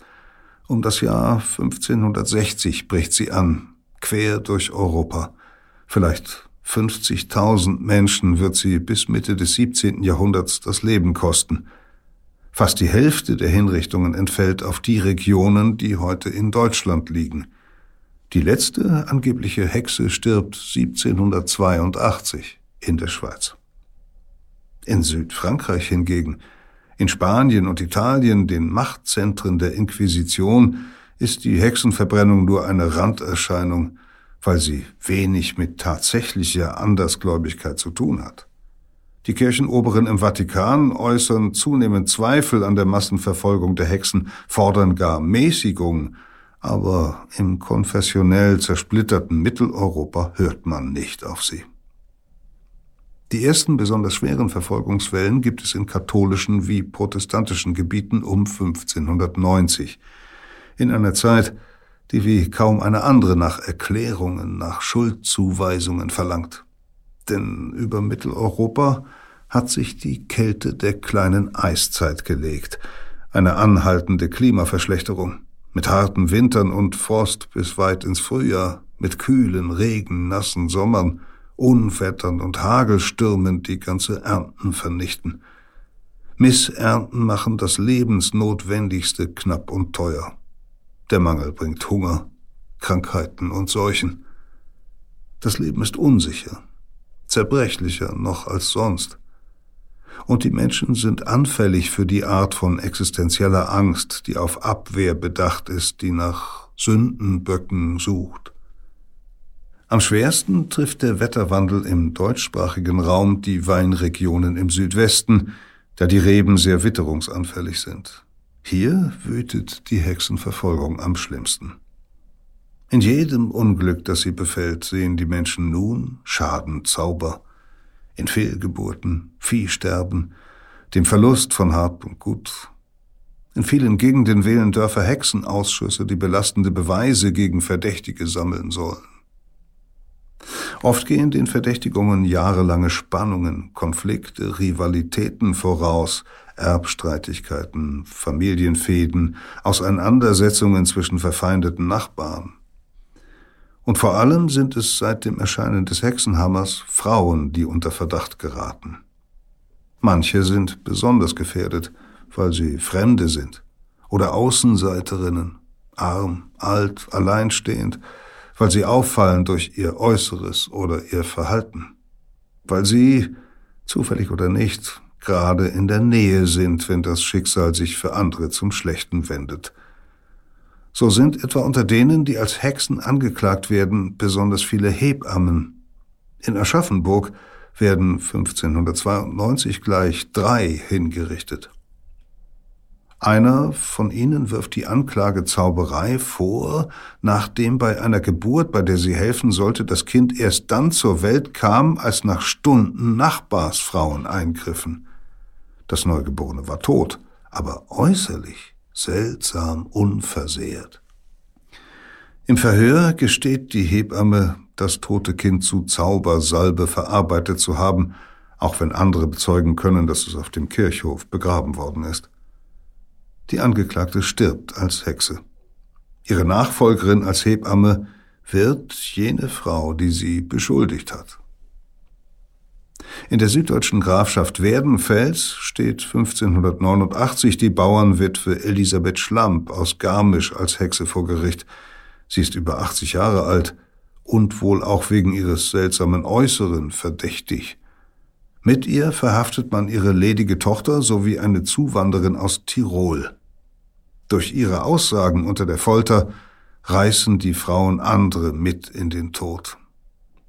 Um das Jahr 1560 bricht sie an, quer durch Europa, vielleicht 50.000 Menschen wird sie bis Mitte des 17. Jahrhunderts das Leben kosten. Fast die Hälfte der Hinrichtungen entfällt auf die Regionen, die heute in Deutschland liegen. Die letzte angebliche Hexe stirbt 1782 in der Schweiz. In Südfrankreich hingegen, in Spanien und Italien, den Machtzentren der Inquisition, ist die Hexenverbrennung nur eine Randerscheinung, weil sie wenig mit tatsächlicher Andersgläubigkeit zu tun hat. Die Kirchenoberen im Vatikan äußern zunehmend Zweifel an der Massenverfolgung der Hexen, fordern gar Mäßigung, aber im konfessionell zersplitterten Mitteleuropa hört man nicht auf sie. Die ersten besonders schweren Verfolgungswellen gibt es in katholischen wie protestantischen Gebieten um 1590, in einer Zeit, die wie kaum eine andere nach Erklärungen, nach Schuldzuweisungen verlangt. Denn über Mitteleuropa hat sich die Kälte der kleinen Eiszeit gelegt, eine anhaltende Klimaverschlechterung, mit harten Wintern und Frost bis weit ins Frühjahr, mit kühlen, regen, nassen Sommern, Unwettern und Hagelstürmen, die ganze Ernten vernichten. Missernten machen das Lebensnotwendigste knapp und teuer. Der Mangel bringt Hunger, Krankheiten und Seuchen. Das Leben ist unsicher, zerbrechlicher noch als sonst. Und die Menschen sind anfällig für die Art von existenzieller Angst, die auf Abwehr bedacht ist, die nach Sündenböcken sucht. Am schwersten trifft der Wetterwandel im deutschsprachigen Raum die Weinregionen im Südwesten, da die Reben sehr witterungsanfällig sind. Hier wütet die Hexenverfolgung am schlimmsten. In jedem Unglück, das sie befällt, sehen die Menschen nun Schaden, Zauber, in Fehlgeburten, Viehsterben, dem Verlust von Hab und Gut. In vielen Gegenden wählen Dörfer Hexenausschüsse, die belastende Beweise gegen Verdächtige sammeln sollen. Oft gehen den Verdächtigungen jahrelange Spannungen, Konflikte, Rivalitäten voraus, Erbstreitigkeiten, Familienfäden, Auseinandersetzungen zwischen verfeindeten Nachbarn. Und vor allem sind es seit dem Erscheinen des Hexenhammers Frauen, die unter Verdacht geraten. Manche sind besonders gefährdet, weil sie Fremde sind oder Außenseiterinnen, arm, alt, alleinstehend, weil sie auffallen durch ihr Äußeres oder ihr Verhalten, weil sie, zufällig oder nicht, gerade in der Nähe sind, wenn das Schicksal sich für andere zum Schlechten wendet. So sind etwa unter denen, die als Hexen angeklagt werden, besonders viele Hebammen. In Aschaffenburg werden 1592 gleich drei hingerichtet. Einer von ihnen wirft die Anklage Zauberei vor, nachdem bei einer Geburt, bei der sie helfen sollte, das Kind erst dann zur Welt kam, als nach Stunden Nachbarsfrauen eingriffen. Das Neugeborene war tot, aber äußerlich seltsam unversehrt. Im Verhör gesteht die Hebamme, das tote Kind zu Zaubersalbe verarbeitet zu haben, auch wenn andere bezeugen können, dass es auf dem Kirchhof begraben worden ist. Die Angeklagte stirbt als Hexe. Ihre Nachfolgerin als Hebamme wird jene Frau, die sie beschuldigt hat. In der süddeutschen Grafschaft Werdenfels steht 1589 die Bauernwitwe Elisabeth Schlamp aus Garmisch als Hexe vor Gericht. Sie ist über 80 Jahre alt und wohl auch wegen ihres seltsamen Äußeren verdächtig. Mit ihr verhaftet man ihre ledige Tochter sowie eine Zuwanderin aus Tirol. Durch ihre Aussagen unter der Folter reißen die Frauen andere mit in den Tod.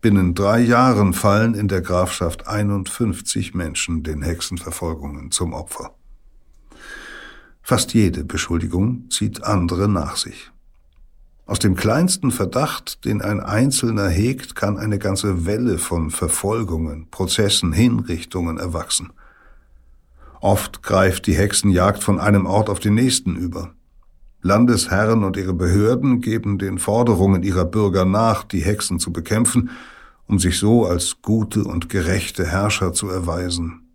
Binnen drei Jahren fallen in der Grafschaft 51 Menschen den Hexenverfolgungen zum Opfer. Fast jede Beschuldigung zieht andere nach sich. Aus dem kleinsten Verdacht, den ein Einzelner hegt, kann eine ganze Welle von Verfolgungen, Prozessen, Hinrichtungen erwachsen. Oft greift die Hexenjagd von einem Ort auf den nächsten über. Landesherren und ihre Behörden geben den Forderungen ihrer Bürger nach, die Hexen zu bekämpfen, um sich so als gute und gerechte Herrscher zu erweisen.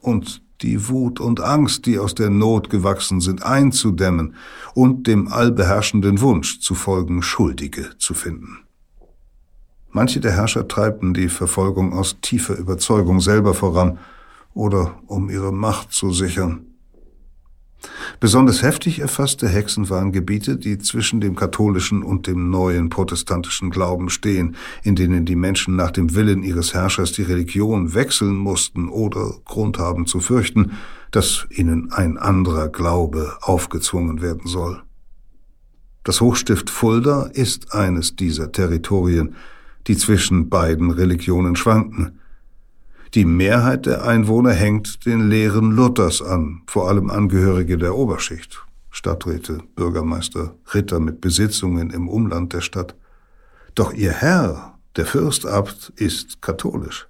Und die Wut und Angst, die aus der Not gewachsen sind, einzudämmen und dem allbeherrschenden Wunsch zu folgen, Schuldige zu finden. Manche der Herrscher treibten die Verfolgung aus tiefer Überzeugung selber voran oder um ihre Macht zu sichern. Besonders heftig erfasste Hexen waren Gebiete, die zwischen dem katholischen und dem neuen protestantischen Glauben stehen, in denen die Menschen nach dem Willen ihres Herrschers die Religion wechseln mussten oder Grund haben zu fürchten, dass ihnen ein anderer Glaube aufgezwungen werden soll. Das Hochstift Fulda ist eines dieser Territorien, die zwischen beiden Religionen schwanken. Die Mehrheit der Einwohner hängt den Lehren Luthers an, vor allem Angehörige der Oberschicht, Stadträte, Bürgermeister, Ritter mit Besitzungen im Umland der Stadt. Doch ihr Herr, der Fürstabt, ist katholisch.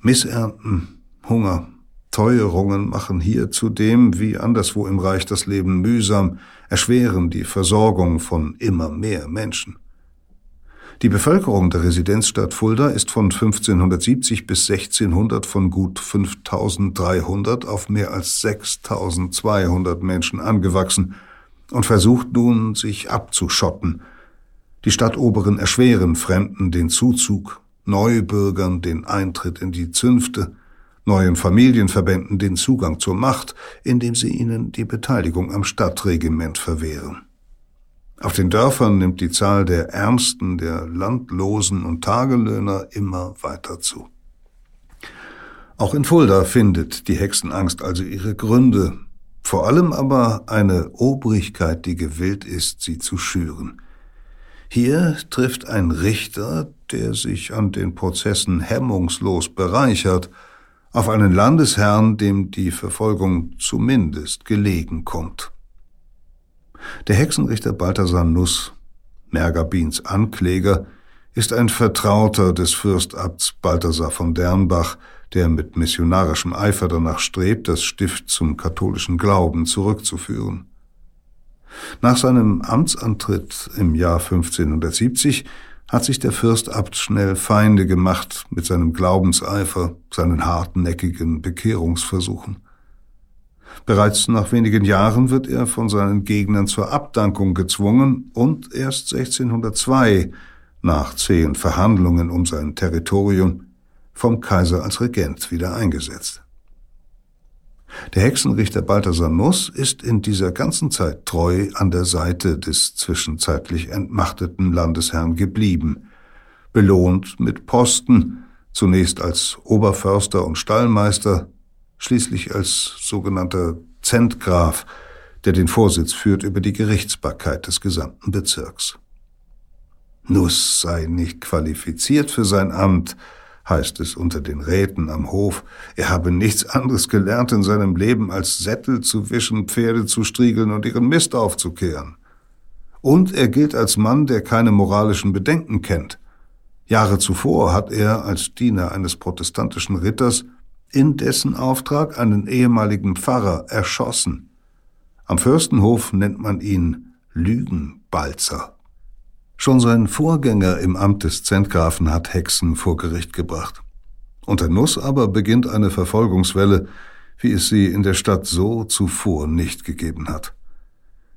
Missernten, Hunger, Teuerungen machen hier zudem wie anderswo im Reich das Leben mühsam, erschweren die Versorgung von immer mehr Menschen. Die Bevölkerung der Residenzstadt Fulda ist von 1570 bis 1600 von gut 5300 auf mehr als 6200 Menschen angewachsen und versucht nun, sich abzuschotten. Die Stadtoberen erschweren Fremden den Zuzug, Neubürgern den Eintritt in die Zünfte, neuen Familienverbänden den Zugang zur Macht, indem sie ihnen die Beteiligung am Stadtregiment verwehren. Auf den Dörfern nimmt die Zahl der Ärmsten, der Landlosen und Tagelöhner immer weiter zu. Auch in Fulda findet die Hexenangst also ihre Gründe, vor allem aber eine Obrigkeit, die gewillt ist, sie zu schüren. Hier trifft ein Richter, der sich an den Prozessen hemmungslos bereichert, auf einen Landesherrn, dem die Verfolgung zumindest gelegen kommt. Der Hexenrichter Balthasar Nuss, Mergabins Ankläger, ist ein Vertrauter des Fürstabts Balthasar von Dernbach, der mit missionarischem Eifer danach strebt, das Stift zum katholischen Glauben zurückzuführen. Nach seinem Amtsantritt im Jahr 1570 hat sich der Fürstabt schnell Feinde gemacht mit seinem Glaubenseifer, seinen hartnäckigen Bekehrungsversuchen. Bereits nach wenigen Jahren wird er von seinen Gegnern zur Abdankung gezwungen und erst 1602, nach zehn Verhandlungen um sein Territorium, vom Kaiser als Regent wieder eingesetzt. Der Hexenrichter Balthasar Nuss ist in dieser ganzen Zeit treu an der Seite des zwischenzeitlich entmachteten Landesherrn geblieben, belohnt mit Posten, zunächst als Oberförster und Stallmeister, schließlich als sogenannter Zentgraf, der den Vorsitz führt über die Gerichtsbarkeit des gesamten Bezirks. Nuss sei nicht qualifiziert für sein Amt, heißt es unter den Räten am Hof, er habe nichts anderes gelernt in seinem Leben, als Sättel zu wischen, Pferde zu striegeln und ihren Mist aufzukehren. Und er gilt als Mann, der keine moralischen Bedenken kennt. Jahre zuvor hat er als Diener eines protestantischen Ritters in dessen Auftrag einen ehemaligen Pfarrer erschossen. Am Fürstenhof nennt man ihn Lügenbalzer. Schon sein Vorgänger im Amt des Zentgrafen hat Hexen vor Gericht gebracht. Unter Nuss aber beginnt eine Verfolgungswelle, wie es sie in der Stadt so zuvor nicht gegeben hat.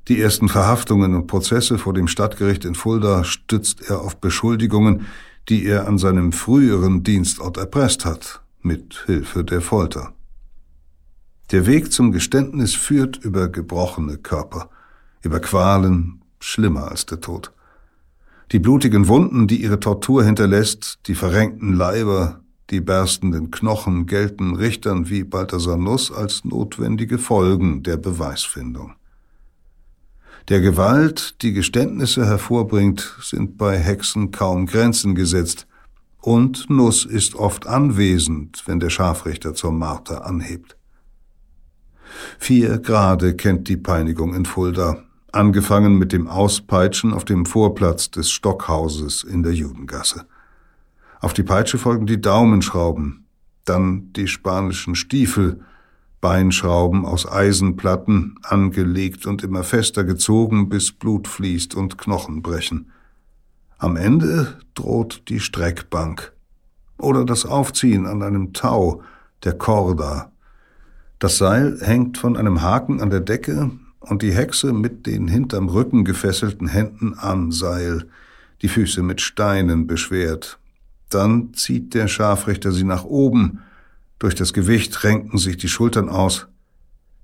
Die ersten Verhaftungen und Prozesse vor dem Stadtgericht in Fulda stützt er auf Beschuldigungen, die er an seinem früheren Dienstort erpresst hat, mit Hilfe der Folter. Der Weg zum Geständnis führt über gebrochene Körper, über Qualen, schlimmer als der Tod. Die blutigen Wunden, die ihre Tortur hinterlässt, die verrenkten Leiber, die berstenden Knochen gelten Richtern wie Balthasar Nuss als notwendige Folgen der Beweisfindung. Der Gewalt, die Geständnisse hervorbringt, sind bei Hexen kaum Grenzen gesetzt, und Nuss ist oft anwesend, wenn der Scharfrichter zur Marter anhebt. Vier Grade kennt die Peinigung in Fulda, angefangen mit dem Auspeitschen auf dem Vorplatz des Stockhauses in der Judengasse. Auf die Peitsche folgen die Daumenschrauben, dann die spanischen Stiefel, Beinschrauben aus Eisenplatten, angelegt und immer fester gezogen, bis Blut fließt und Knochen brechen. Am Ende droht die Streckbank oder das Aufziehen an einem Tau, der Korda. Das Seil hängt von einem Haken an der Decke und die Hexe mit den hinterm Rücken gefesselten Händen am Seil, die Füße mit Steinen beschwert. Dann zieht der Scharfrichter sie nach oben. Durch das Gewicht renken sich die Schultern aus,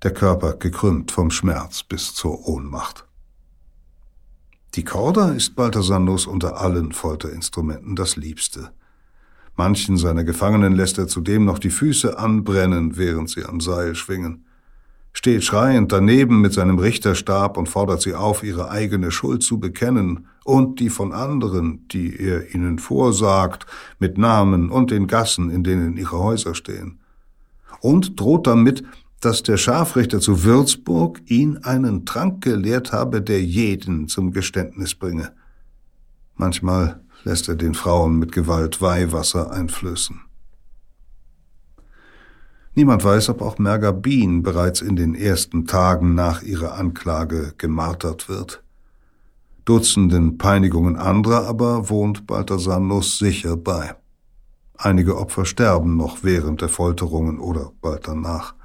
der Körper gekrümmt vom Schmerz bis zur Ohnmacht. Die Korda ist Balthasar Nuss unter allen Folterinstrumenten das Liebste. Manchen seiner Gefangenen lässt er zudem noch die Füße anbrennen, während sie am Seil schwingen. steht schreiend daneben mit seinem Richterstab und fordert sie auf, ihre eigene Schuld zu bekennen und die von anderen, die er ihnen vorsagt, mit Namen und den Gassen, in denen ihre Häuser stehen. Und droht damit, dass der Scharfrichter zu Würzburg ihn einen Trank gelehrt habe, der jeden zum Geständnis bringe. Manchmal lässt er den Frauen mit Gewalt Weihwasser einflößen. Niemand weiß, ob auch Merga Bean bereits in den ersten Tagen nach ihrer Anklage gemartert wird. Dutzenden Peinigungen anderer aber wohnt Balthasar Nuss sicher bei. Einige Opfer sterben noch während der Folterungen oder bald danach.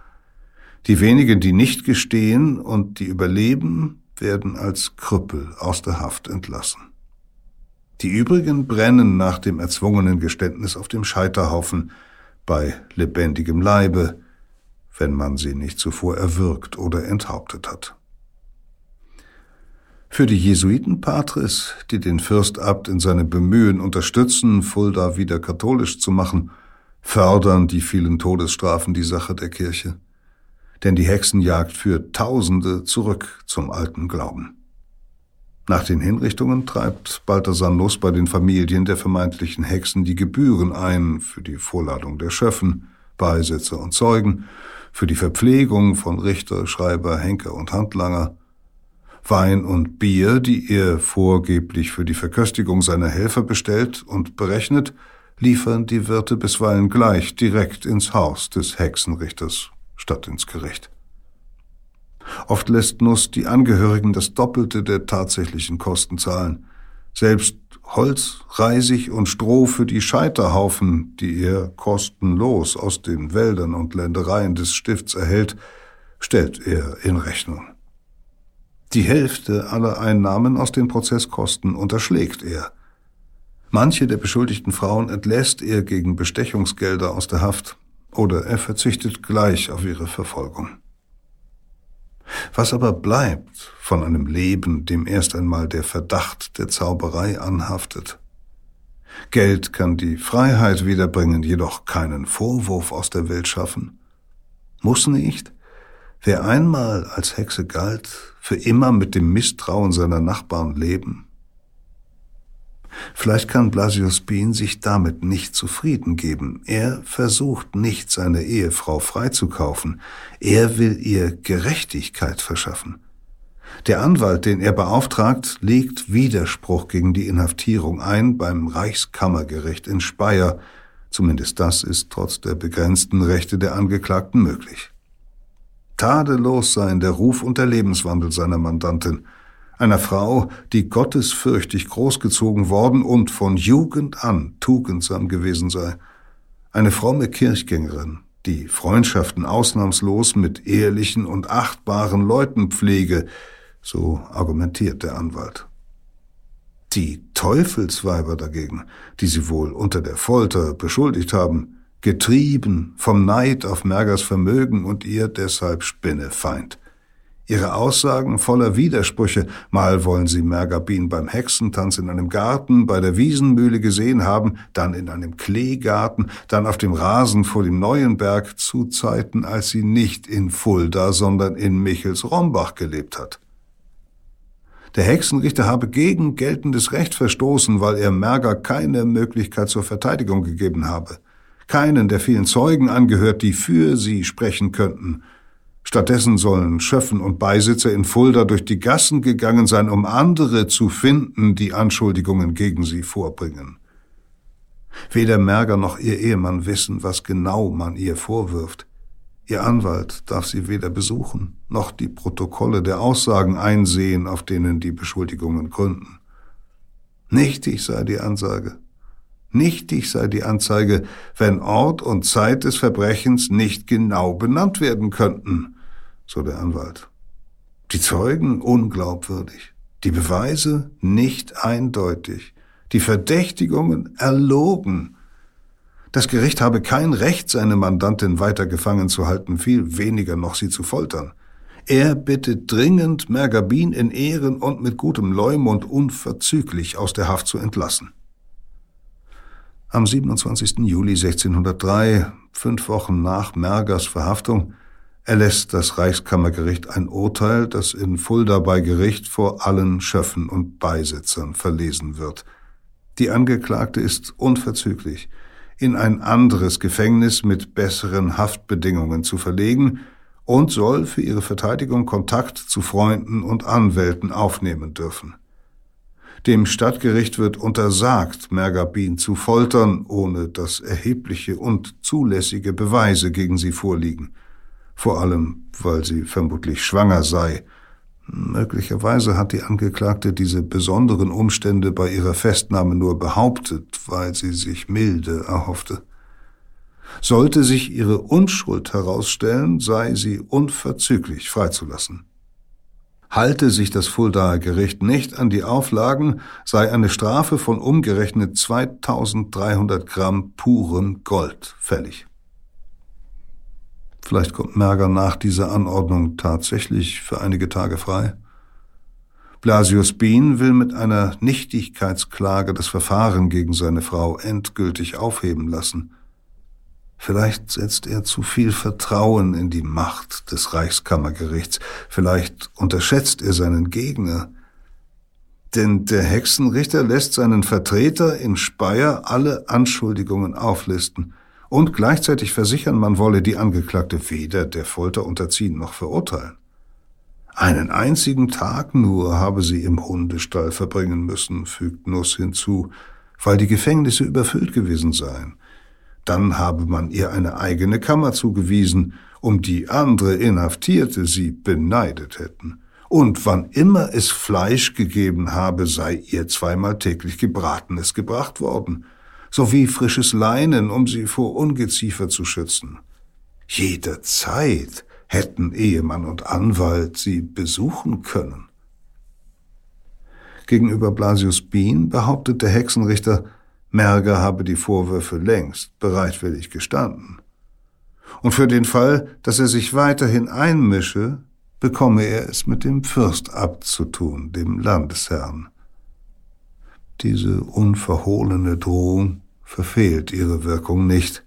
Die wenigen, die nicht gestehen und die überleben, werden als Krüppel aus der Haft entlassen. Die übrigen brennen nach dem erzwungenen Geständnis auf dem Scheiterhaufen, bei lebendigem Leibe, wenn man sie nicht zuvor erwürgt oder enthauptet hat. Für die Jesuitenpatres, die den Fürstabt in seinem Bemühen unterstützen, Fulda wieder katholisch zu machen, fördern die vielen Todesstrafen die Sache der Kirche. Denn die Hexenjagd führt Tausende zurück zum alten Glauben. Nach den Hinrichtungen treibt Balthasar Nuss bei den Familien der vermeintlichen Hexen die Gebühren ein für die Vorladung der Schöffen, Beisitzer und Zeugen, für die Verpflegung von Richter, Schreiber, Henker und Handlanger, Wein und Bier, die er vorgeblich für die Verköstigung seiner Helfer bestellt und berechnet, liefern die Wirte bisweilen gleich direkt ins Haus des Hexenrichters statt ins Gericht. Oft lässt Nuss die Angehörigen das Doppelte der tatsächlichen Kosten zahlen. Selbst Holz, Reisig und Stroh für die Scheiterhaufen, die er kostenlos aus den Wäldern und Ländereien des Stifts erhält, stellt er in Rechnung. Die Hälfte aller Einnahmen aus den Prozesskosten unterschlägt er. Manche der beschuldigten Frauen entlässt er gegen Bestechungsgelder aus der Haft oder er verzichtet gleich auf ihre Verfolgung. Was aber bleibt von einem Leben, dem erst einmal der Verdacht der Zauberei anhaftet? Geld kann die Freiheit wiederbringen, jedoch keinen Vorwurf aus der Welt schaffen. Muss nicht? Wer einmal als Hexe galt, für immer mit dem Misstrauen seiner Nachbarn leben? Vielleicht kann Blasius Bean sich damit nicht zufrieden geben. Er versucht nicht, seine Ehefrau freizukaufen. Er will ihr Gerechtigkeit verschaffen. Der Anwalt, den er beauftragt, legt Widerspruch gegen die Inhaftierung ein beim Reichskammergericht in Speyer. Zumindest das ist trotz der begrenzten Rechte der Angeklagten möglich. Tadellos seien der Ruf und der Lebenswandel seiner Mandantin – einer Frau, die gottesfürchtig großgezogen worden und von Jugend an tugendsam gewesen sei. Eine fromme Kirchgängerin, die Freundschaften ausnahmslos mit ehrlichen und achtbaren Leuten pflege, so argumentiert der Anwalt. Die Teufelsweiber dagegen, die sie wohl unter der Folter beschuldigt haben, getrieben vom Neid auf Mergers Vermögen und ihr deshalb Spinnefeind. Ihre Aussagen voller Widersprüche. Mal wollen sie Mergabin beim Hexentanz in einem Garten bei der Wiesenmühle gesehen haben, dann in einem Kleegarten, dann auf dem Rasen vor dem Neuenberg zu Zeiten, als sie nicht in Fulda, sondern in Michels-Rombach gelebt hat. Der Hexenrichter habe gegen geltendes Recht verstoßen, weil er Merger keine Möglichkeit zur Verteidigung gegeben habe. Keinen der vielen Zeugen angehört, die für sie sprechen könnten – Stattdessen sollen Schöffen und Beisitzer in Fulda durch die Gassen gegangen sein, um andere zu finden, die Anschuldigungen gegen sie vorbringen. Weder Merger noch ihr Ehemann wissen, was genau man ihr vorwirft. Ihr Anwalt darf sie weder besuchen, noch die Protokolle der Aussagen einsehen, auf denen die Beschuldigungen gründen. Nichtig sei die Ansage. Nichtig sei die Anzeige, wenn Ort und Zeit des Verbrechens nicht genau benannt werden könnten so der Anwalt. Die Zeugen unglaubwürdig, die Beweise nicht eindeutig, die Verdächtigungen erlogen. Das Gericht habe kein Recht, seine Mandantin weiter gefangen zu halten, viel weniger noch sie zu foltern. Er bittet dringend, Mergabin in Ehren und mit gutem Leumund unverzüglich aus der Haft zu entlassen. Am 27. Juli 1603, fünf Wochen nach Mergers Verhaftung, erlässt das Reichskammergericht ein Urteil, das in Fulda bei Gericht vor allen Schöffen und Beisitzern verlesen wird. Die Angeklagte ist unverzüglich in ein anderes Gefängnis mit besseren Haftbedingungen zu verlegen und soll für ihre Verteidigung Kontakt zu Freunden und Anwälten aufnehmen dürfen. Dem Stadtgericht wird untersagt, Mergabin zu foltern, ohne dass erhebliche und zulässige Beweise gegen sie vorliegen vor allem weil sie vermutlich schwanger sei. Möglicherweise hat die Angeklagte diese besonderen Umstände bei ihrer Festnahme nur behauptet, weil sie sich Milde erhoffte. Sollte sich ihre Unschuld herausstellen, sei sie unverzüglich freizulassen. Halte sich das Fuldaer Gericht nicht an die Auflagen, sei eine Strafe von umgerechnet 2300 Gramm purem Gold fällig. Vielleicht kommt Merger nach dieser Anordnung tatsächlich für einige Tage frei. Blasius Bien will mit einer Nichtigkeitsklage das Verfahren gegen seine Frau endgültig aufheben lassen. Vielleicht setzt er zu viel Vertrauen in die Macht des Reichskammergerichts. Vielleicht unterschätzt er seinen Gegner. Denn der Hexenrichter lässt seinen Vertreter in Speyer alle Anschuldigungen auflisten und gleichzeitig versichern, man wolle die Angeklagte weder der Folter unterziehen noch verurteilen. Einen einzigen Tag nur habe sie im Hundestall verbringen müssen, fügt Nuss hinzu, weil die Gefängnisse überfüllt gewesen seien. Dann habe man ihr eine eigene Kammer zugewiesen, um die andere Inhaftierte sie beneidet hätten. Und wann immer es Fleisch gegeben habe, sei ihr zweimal täglich Gebratenes gebracht worden – sowie frisches Leinen, um sie vor Ungeziefer zu schützen. Jederzeit hätten Ehemann und Anwalt sie besuchen können. Gegenüber Blasius Bien behauptet der Hexenrichter, Merger habe die Vorwürfe längst bereitwillig gestanden. Und für den Fall, dass er sich weiterhin einmische, bekomme er es mit dem Fürst abzutun, dem Landesherrn. Diese unverhohlene Drohung verfehlt ihre Wirkung nicht.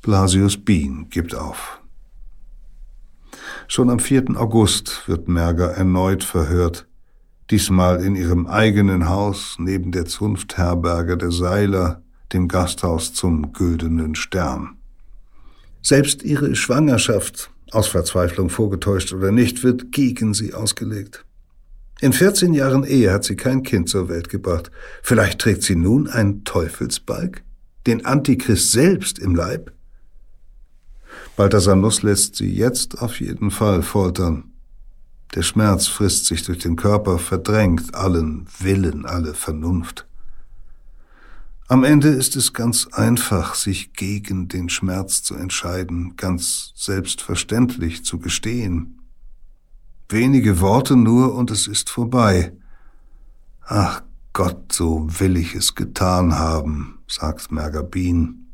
Blasius Bien gibt auf. Schon am 4. August wird Merger erneut verhört, diesmal in ihrem eigenen Haus neben der Zunftherberge der Seiler, dem Gasthaus zum Güldenen Stern. Selbst ihre Schwangerschaft, aus Verzweiflung vorgetäuscht oder nicht, wird gegen sie ausgelegt. In 14 Jahren Ehe hat sie kein Kind zur Welt gebracht. Vielleicht trägt sie nun einen Teufelsbalg? Den Antichrist selbst im Leib? Balthasar Nuss lässt sie jetzt auf jeden Fall foltern. Der Schmerz frisst sich durch den Körper, verdrängt allen Willen, alle Vernunft. Am Ende ist es ganz einfach, sich gegen den Schmerz zu entscheiden, ganz selbstverständlich zu gestehen. Wenige Worte nur und es ist vorbei. Ach Gott, so will ich es getan haben, sagt Mergabin.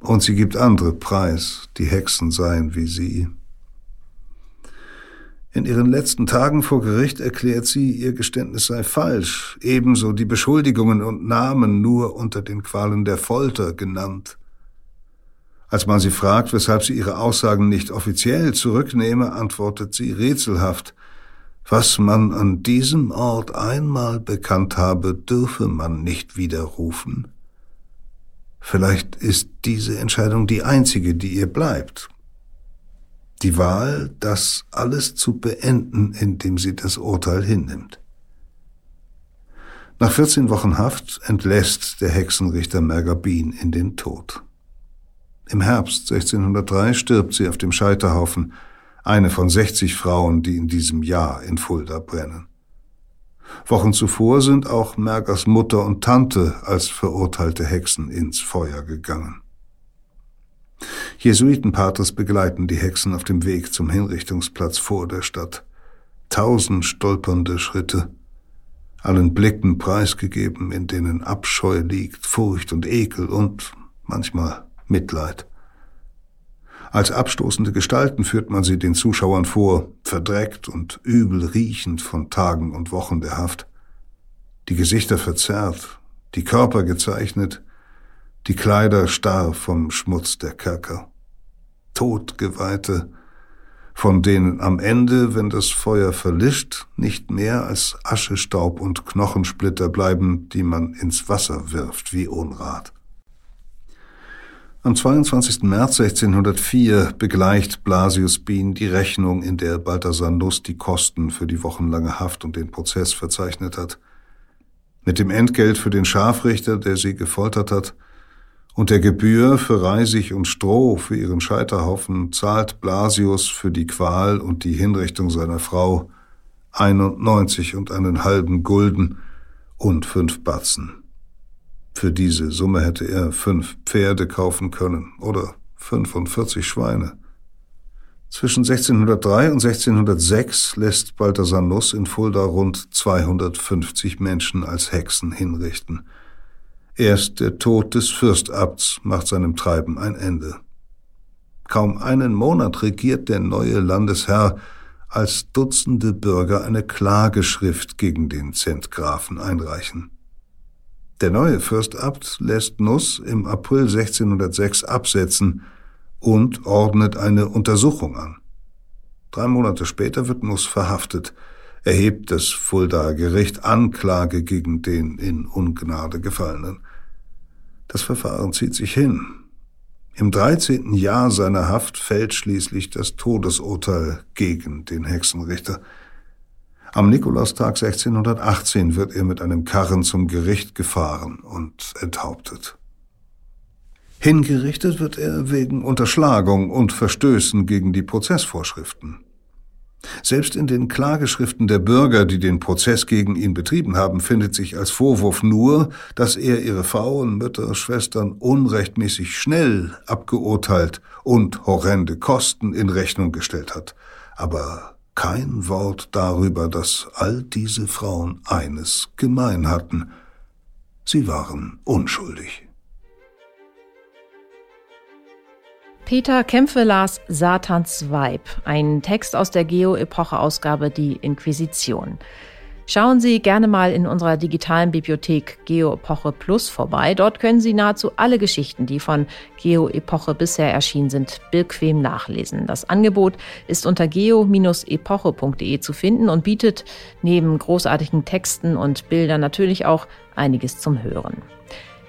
Und sie gibt andere Preis, die Hexen seien wie sie. In ihren letzten Tagen vor Gericht erklärt sie, ihr Geständnis sei falsch, ebenso die Beschuldigungen und Namen nur unter den Qualen der Folter genannt. Als man sie fragt, weshalb sie ihre Aussagen nicht offiziell zurücknehme, antwortet sie rätselhaft, was man an diesem Ort einmal bekannt habe, dürfe man nicht widerrufen. Vielleicht ist diese Entscheidung die einzige, die ihr bleibt. Die Wahl, das alles zu beenden, indem sie das Urteil hinnimmt. Nach 14 Wochen Haft entlässt der Hexenrichter Mergabin in den Tod. Im Herbst 1603 stirbt sie auf dem Scheiterhaufen, eine von 60 Frauen, die in diesem Jahr in Fulda brennen. Wochen zuvor sind auch Mergers Mutter und Tante als verurteilte Hexen ins Feuer gegangen. Jesuitenpatres begleiten die Hexen auf dem Weg zum Hinrichtungsplatz vor der Stadt. Tausend stolpernde Schritte, allen Blicken preisgegeben, in denen Abscheu liegt, Furcht und Ekel und manchmal Mitleid. Als abstoßende Gestalten führt man sie den Zuschauern vor, verdreckt und übel riechend von Tagen und Wochen der Haft. Die Gesichter verzerrt, die Körper gezeichnet, die Kleider starr vom Schmutz der Kerker. Todgeweihte, von denen am Ende, wenn das Feuer verlischt, nicht mehr als Aschestaub und Knochensplitter bleiben, die man ins Wasser wirft wie Unrat. Am 22. März 1604 begleicht Blasius Bien die Rechnung, in der Balthasar Nuss die Kosten für die wochenlange Haft und den Prozess verzeichnet hat. Mit dem Entgelt für den Scharfrichter, der sie gefoltert hat, und der Gebühr für Reisig und Stroh für ihren Scheiterhaufen zahlt Blasius für die Qual und die Hinrichtung seiner Frau 91 und einen halben Gulden und fünf Batzen. Für diese Summe hätte er fünf Pferde kaufen können oder 45 Schweine. Zwischen 1603 und 1606 lässt Balthasar Nuss in Fulda rund 250 Menschen als Hexen hinrichten – Erst der Tod des Fürstabts macht seinem Treiben ein Ende. Kaum einen Monat regiert der neue Landesherr, als Dutzende Bürger eine Klageschrift gegen den Zentgrafen einreichen. Der neue Fürstabt lässt Nuss im April 1606 absetzen und ordnet eine Untersuchung an. Drei Monate später wird Nuss verhaftet, erhebt das Fuldaer Gericht Anklage gegen den in Ungnade gefallenen. Das Verfahren zieht sich hin. Im dreizehnten Jahr seiner Haft fällt schließlich das Todesurteil gegen den Hexenrichter. Am Nikolaustag 1618 wird er mit einem Karren zum Gericht gefahren und enthauptet. Hingerichtet wird er wegen Unterschlagung und Verstößen gegen die Prozessvorschriften. Selbst in den Klageschriften der Bürger, die den Prozess gegen ihn betrieben haben, findet sich als Vorwurf nur, dass er ihre Frauen, Mütter, Schwestern unrechtmäßig schnell abgeurteilt und horrende Kosten in Rechnung gestellt hat. Aber kein Wort darüber, dass all diese Frauen eines gemein hatten. Sie waren unschuldig. Peter Kämpfe las Satans Weib, ein Text aus der Geo-Epoche-Ausgabe Die Inquisition. Schauen Sie gerne mal in unserer digitalen Bibliothek Geo-Epoche Plus vorbei. Dort können Sie nahezu alle Geschichten, die von Geo-Epoche bisher erschienen sind, bequem nachlesen. Das Angebot ist unter geo-epoche.de zu finden und bietet neben großartigen Texten und Bildern natürlich auch einiges zum Hören.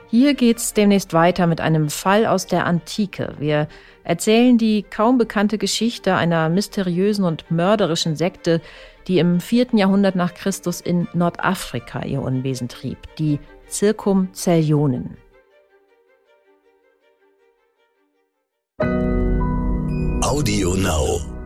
Hier geht's demnächst weiter mit einem Fall aus der Antike. Wir erzählen die kaum bekannte Geschichte einer mysteriösen und mörderischen Sekte, die im vierten Jahrhundert nach Christus in Nordafrika ihr Unwesen trieb, die Zirkumzellionen. Audio Now.